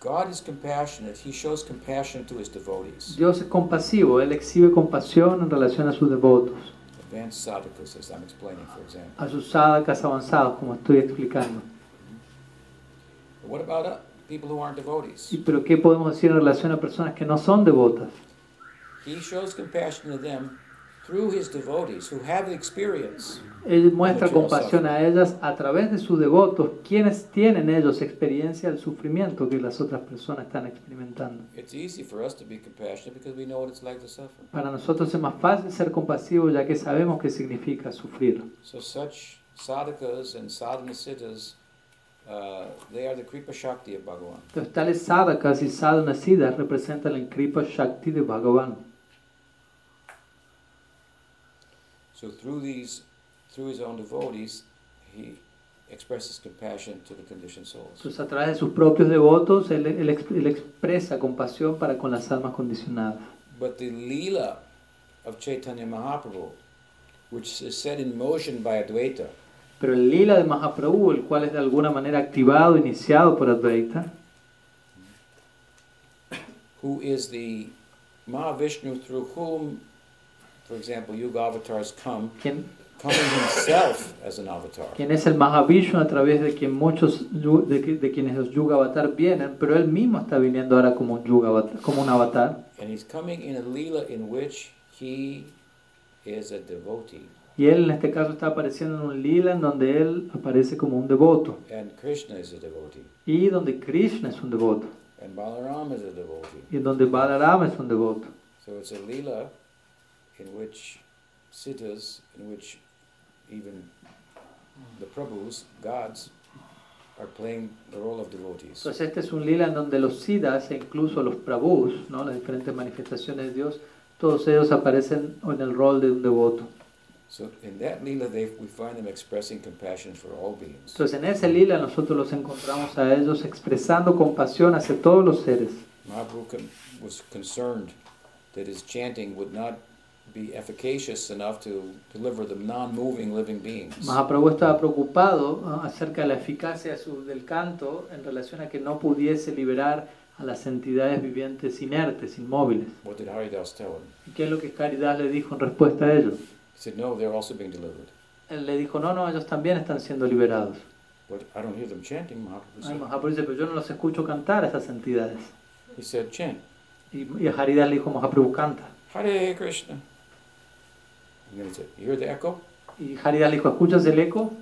God is compassionate. He shows compassion to his devotees, Dios es compasivo, Él exhibe compasión en relación a sus devotos, advanced sadhakas, as I'm explaining, for example. a sus sadhakas avanzados, como estoy explicando. But what about uh, people who aren't devotees? ¿Y pero qué podemos decir en relación a personas que no son devotas? He shows compassion to them through his devotees who have the experience. Él muestra compasión a ellas a través de sus devotos, quienes tienen ellos experiencia del sufrimiento que las otras personas están experimentando. It's easy for us to be compassionate because we know what it's like to suffer. Para nosotros es más fácil ser compasivos ya que sabemos qué significa sufrir. So such sadhakas and sadhanasiddhas, uh, they are the Kripa Shakti of Bhagavan. Entonces tales sadhakas y sadhanasiddhas representan el Kripa Shakti de Bhagavan. So through these, through his own devotees, he expresses compassion to the conditioned souls. Entonces a través de sus propios devotos él, él ex- él expresa compasión para con las almas condicionadas. But the lila of Chaitanya Mahaprabhu, which is set in motion by Advaita, Pero el lila de Mahaprabhu, el cual es de alguna manera activado, iniciado por Advaita, who is the Mahavishnu through whom, for example, Yuga avatars come quien, coming himself as an avatar. quien es el Mahavishnu a través de quien muchos de, de quienes los Yuga Avatar vienen, pero él mismo está viniendo ahora como un Yuga Avatar, como un avatar. And he's coming in a lila in which he is a devotee. Y él en este caso está apareciendo en un lila en donde él aparece como un devoto And Krishna is a devotee. y donde Krishna es un devoto And Balaram is a devotee. y donde Balarama es un devoto. So it's a lila in which siddhas, in which even the Prabhus, gods, are playing the role of devotees. Entonces este es un lila en donde los siddhas e incluso los prabhus, ¿no? las diferentes manifestaciones de Dios, todos ellos aparecen en el rol de un devoto. So in that lila, they, we find them expressing compassion for all beings. Entonces en ese lila nosotros los encontramos a ellos expresando compasión hacia todos los seres. Mahaprabhu was concerned that his chanting would not be efficacious enough to deliver the non-moving living beings. Mahaprabhu estaba preocupado ¿no? acerca de la eficacia de su- del canto en relación a que no pudiese liberar a las entidades vivientes inertes, inmóviles. What did Haridas tell him? ¿Y qué es lo que Caridad le dijo en respuesta a ello? He said, no, they're also being delivered. Él le dijo, no, no, ellos también están siendo liberados. But I don't hear them chanting, Mahaprabhu Ay, said. Mahaprabhu dice, pero yo no los escucho cantar a esas entidades. He said, chant. Y, y Haridas le dijo, Mahaprabhu canta. Hare Krishna. And then he said, you hear the echo? Y Haridas le dijo, ¿escuchas el eco?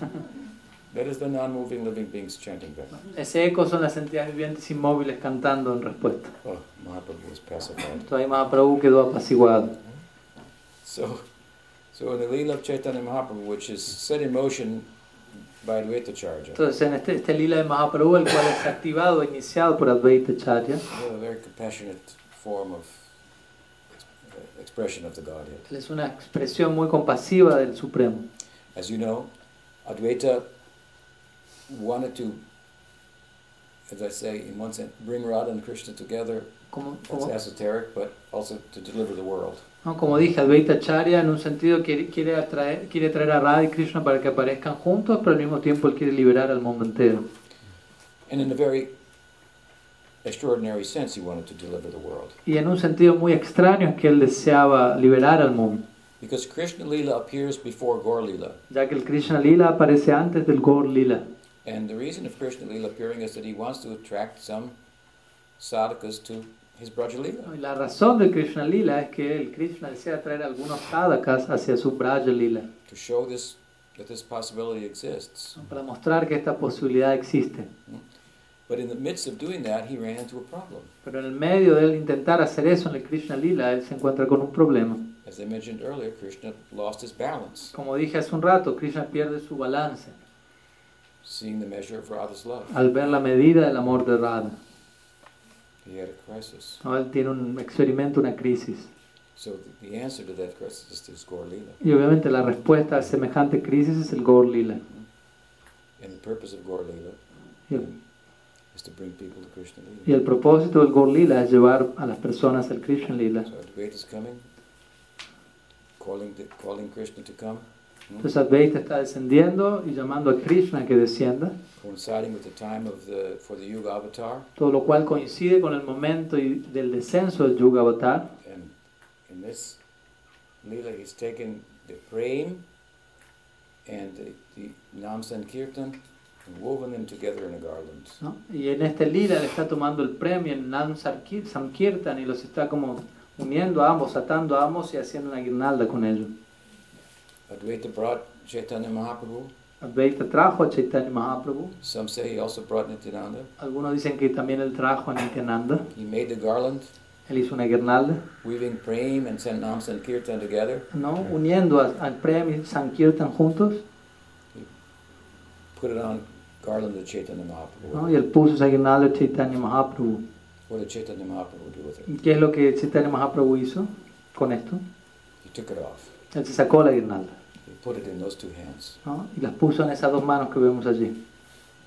<laughs> That is the non-moving living beings chanting back. Ese eco son las entidades vivientes inmóviles cantando en respuesta. Oh, Mahaprabhu was pacified. Entonces ahí Mahaprabhu quedó apaciguado. So, so in the Leela of Chaitanya Mahaprabhu, which is set in motion by Advaita Charja, Entonces en este, este lila de Mahaprabhu, el cual es activado, iniciado por Advaita Charya, a very compassionate form of expression of the Godhead. él es una expresión muy compasiva del Supremo. As you know, Advaita wanted to, as I say, in one sense, bring Radha and Krishna together. Como, That's como, esoteric, but also to deliver the world. ¿no? como dije, Advaita Charya en un sentido quiere, quiere, atraer, quiere traer a Radha y Krishna para que aparezcan juntos, pero al mismo tiempo él quiere liberar al mundo entero. And in a very extraordinary sense, he wanted to deliver the world. Y en un sentido muy extraño es que él deseaba liberar al mundo, Because Krishna Lila appears before Gaur Lila. ya que el Krishna Lila aparece antes del Gaur Lila. And the reason of Krishna Lila appearing is that he wants to attract some sadhakas to his Braja Lila. Y la razón del Krishna Lila es que el Krishna desea traer algunos sadhakas hacia su Braja Lila, To show this that this possibility exists. para mostrar que esta posibilidad existe. But in the midst of doing that, he ran into a problem. Pero en el medio de él intentar hacer eso en el Krishna Lila, él se encuentra con un problema. As I mentioned earlier, Krishna lost his balance, Como dije hace un rato, Krishna pierde su balance seeing the measure of Radha's love. al ver la medida del amor de Radha. He had a crisis. ¿no? Él tiene un experimenta una crisis. So the- answer to that crisis is Gaur Lila. Y obviamente la respuesta a semejante crisis es el Gaur Lila. And the purpose of Gaur Lila y Lila. el propósito del Gaur Lila es llevar a las personas al Krishna Lila. So Advaita is coming, calling, the, calling Krishna to come, Entonces Advaita está descendiendo y llamando a Krishna que descienda, coinciding with the time of the, for the Yuga Avatar. todo lo cual coincide con el momento del descenso del Yuga Avatar. And in this Leela, he's taken the Prem and the, the Nam Sankirtan and woven them together in a garland. ¿no? Y en este lila le está tomando el premio en Nam Sankirtan y los está como uniendo a ambos, atando a ambos y haciendo una guirnalda con ellos. Advaita brought Chaitanya Mahaprabhu. Advaita trajo a Chaitanya Mahaprabhu. Some say he also brought Nityananda. Algunos dicen que también él trajo a Nityananda. He made the garland, Él hizo una guirnalda, weaving Prem and Nam Sankirtan together, ¿no? uniendo a- al Prem y Sankirtan juntos. put it on garland of Chaitanya ¿no? Mahaprabhu. Y él puso esa guirnalda a Chaitanya Mahaprabhu. What did Chaitanya Mahaprabhu do with it? ¿Y qué es lo que Chaitanya Mahaprabhu hizo con esto? He took it off. Él se sacó la guirnalda He put it in those two hands. ¿no? y las puso en esas dos manos que vemos allí.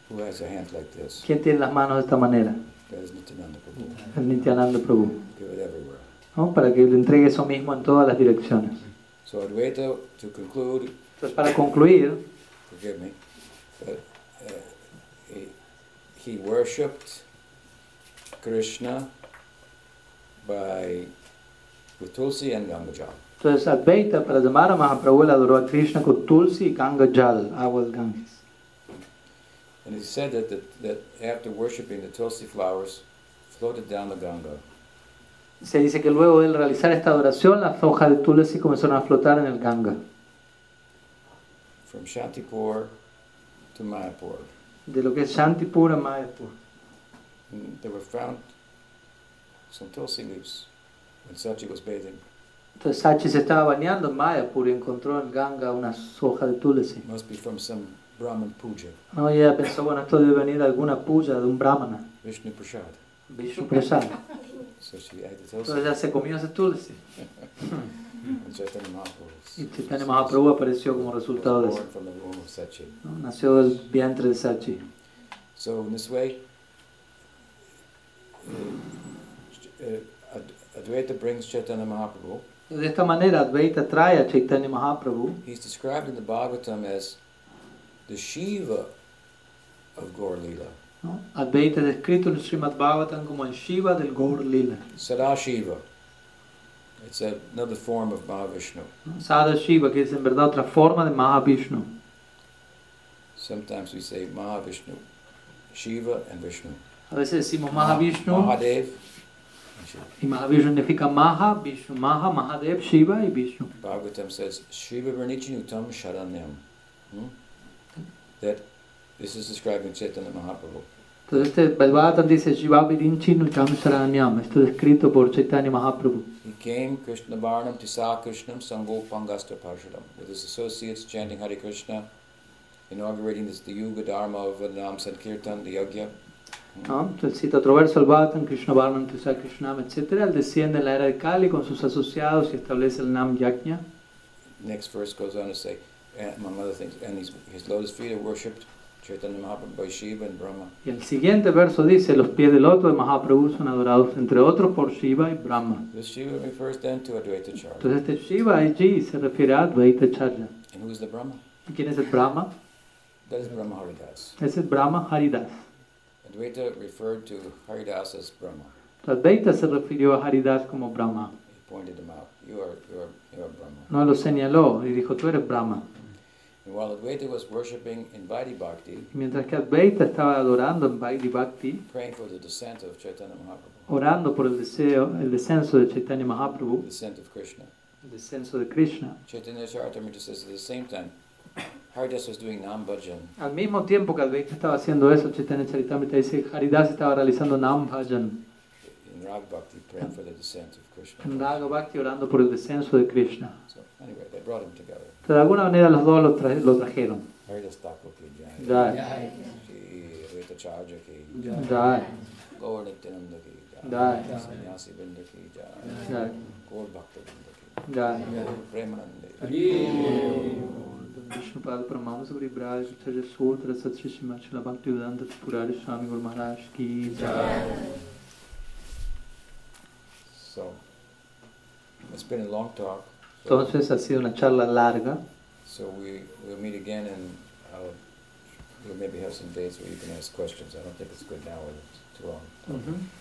Who has a hand like this? ¿Quién tiene las manos de esta manera? That is Nityananda Prabhu. El Nityananda Prabhu. Give it everywhere. ¿no? Para que le entregue eso mismo en todas las direcciones. So Advaita, to conclude, Entonces, para concluir, forgive me, but uh, he worshipped Krishna by with Tulsi and Gangajal. Entonces Advaita, para llamar a Mahaprabhu, él adoró a Krishna con Tulsi y Ganga Jal, agua del Ganges. And he said that, that, that after worshipping the tulsi flowers, floated down the Ganga. Se dice que luego de realizar esta adoración, las hojas de Tulsi comenzaron a flotar en el Ganga. from Shantipur to Mayapur. De lo que es Shantipur a Mayapur. And they were found some tulsi leaves when Sachi was bathing. Entonces Sachi se estaba bañando en Mayapur y encontró en Ganga unas hojas de Tulsi. Must be from some Brahman puja, No, ella pensó, bueno, esto debe venir de alguna puya de un brahmana, Vishnu Prasad. Vishnu Prasad. So she ate the Entonces tulsi. ella se comió ese Tulsi. <laughs> Mahaprabhu Y Chaitanya Mahaprabhu apareció como resultado de eso. ¿no? Nació del vientre de Sachi. So in this way, uh, Ad- Advaita brings Chaitanya Mahaprabhu. De esta manera Advaita trae a Chaitanya Mahaprabhu. He's described in the Bhagavatam as the Shiva of Gaur Lila. ¿no? Advaita es descrito en el Srimad Bhagavatam como el Shiva del Gaur Lila. Sadashiva. It's another form of Mahavishnu. Sada Shiva, que es en verdad otra forma de Mahavishnu. Sometimes we say Mahavishnu, Shiva and Vishnu. A veces decimos Mahavishnu Mahadev y Mahavishnu significa Maha, Vishnu, Maha, Mahadev, Shiva y Vishnu. Bhagavatam says Shiva Varnichinutam Sharanyam. Hmm? That this is describing Chaitanya Mahaprabhu. Entonces este el Bhagavatam dice Shiva Virinchi Nutam Saranyam. Esto es escrito por Chaitanya Mahaprabhu. He came Krishna Varnam Tisa Krishnam Sango Pangasta Parshadam with his associates chanting Hare Krishna, inaugurating this, the Yuga Dharma of Nam Sankirtan, the Yagya. ¿no? Entonces cita otro verso el Bhagavatam, Krishna Varnam, Tusa Krishnam, etc. Él desciende en la era de Kali con sus asociados y establece el Nam Yajna. Next verse goes on to say, among other things, and his, his lotus feet are worshipped, Y el siguiente verso dice, los pies del loto de Mahaprabhu son adorados entre otros por Shiva y Brahma. Entonces este Shiva allí se refiere a Advaita Charya. And who is the Brahma? ¿Y quién es el Brahma? That is Brahma Haridas. Ese es Brahma Haridas. Advaita referred to Haridas as Brahma. Advaita se refirió a Haridas como Brahma. He pointed him out. You are, you are, you are Brahma. No lo señaló y dijo, tú eres Brahma. While Advaita was worshipping in Vaidhi Bhakti, mientras que Advaita estaba adorando en Vaidhi Bhakti, praying for the descent of Chaitanya Mahaprabhu, orando por el deseo, el descenso de Chaitanya Mahaprabhu, the descent of Krishna, el descenso de Krishna. Chaitanya Charitamrita says at the same time, Haridas was doing Nam Bhajan. Al mismo tiempo que Advaita estaba haciendo eso, Chaitanya Charitamrita dice, Haridas estaba realizando Nam Bhajan, in Rag Bhakti, praying for the descent of Krishna. en Raga Bhakti orando por el descenso de Krishna. So anyway, they brought him together. Entonces, de alguna manera los dos lo, tra- lo trajeron. Haridas Thakur ki jai. Jai, Shri Advaita Charya ki Jai, Gaur Nityananda ki Jai. jai. Sannyasi Vrinda ki jai. Jai, Gaur Bhakta Vrinda ki Jai. jai. Premanande. Vishnupad परमाणु से ब्राज चर्य सूत्र सत्य श्रीमद भक्ति वेदांत पुरारी स्वामी गुरु महाराज की जय So, it's been a long talk. So, Entonces ha sido una charla larga. so we, we'll meet again and I'll, we'll maybe have some dates where you can ask questions. I don't think it's good now too long.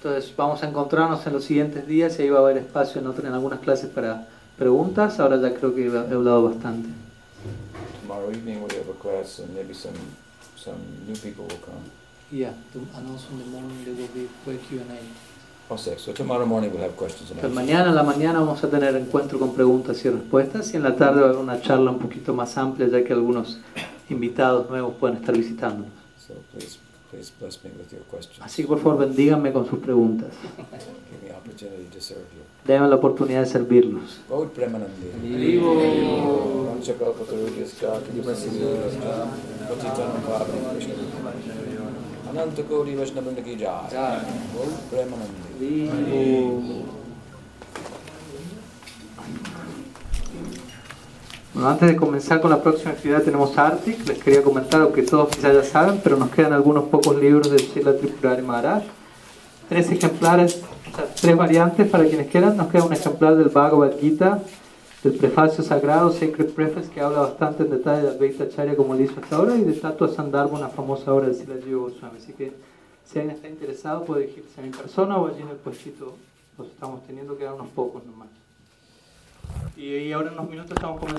Entonces vamos a encontrarnos en los siguientes días y ahí va a haber espacio en, otra- en algunas clases para preguntas. Ahora ya creo que he hablado bastante. Tomorrow evening we have a class and maybe some, some new people will come. Yeah, to announce in the morning there will be quick Q&A. So tomorrow morning we'll have questions and Entonces, answers. mañana en la mañana vamos a tener encuentro con preguntas y respuestas y en la tarde va a haber una charla un poquito más amplia ya que algunos invitados nuevos pueden estar visitándonos. So please, please bless me with your questions. Así que por favor bendíganme con sus preguntas. Give me opportunity to serve you. Denme la oportunidad de servirlos. Gaud. Vivo. Patitanam Krishna. Kodi Vaishnavrinda ki jai. Gaud Premanande. Bueno, antes de comenzar con la próxima actividad tenemos Arctic. Les quería comentar, aunque todos quizás ya saben, pero nos quedan algunos pocos libros de Srila Tripurari Maharaj. Tres ejemplares, o sea, tres variantes para quienes quieran. Nos queda un ejemplar del Bhagavad Gita, del prefacio sagrado, Sacred Preface, que habla bastante en detalle de Advaita Acharya como él hizo hasta ahora, y de Tattva Sandarbha, una famosa obra de Srila Jiva Goswami. Así que si alguien está interesado puede dirigirse a mi persona o allí en el puestito los estamos teniendo, quedan unos pocos nomás. Y, y ahora en unos minutos estamos comenzando.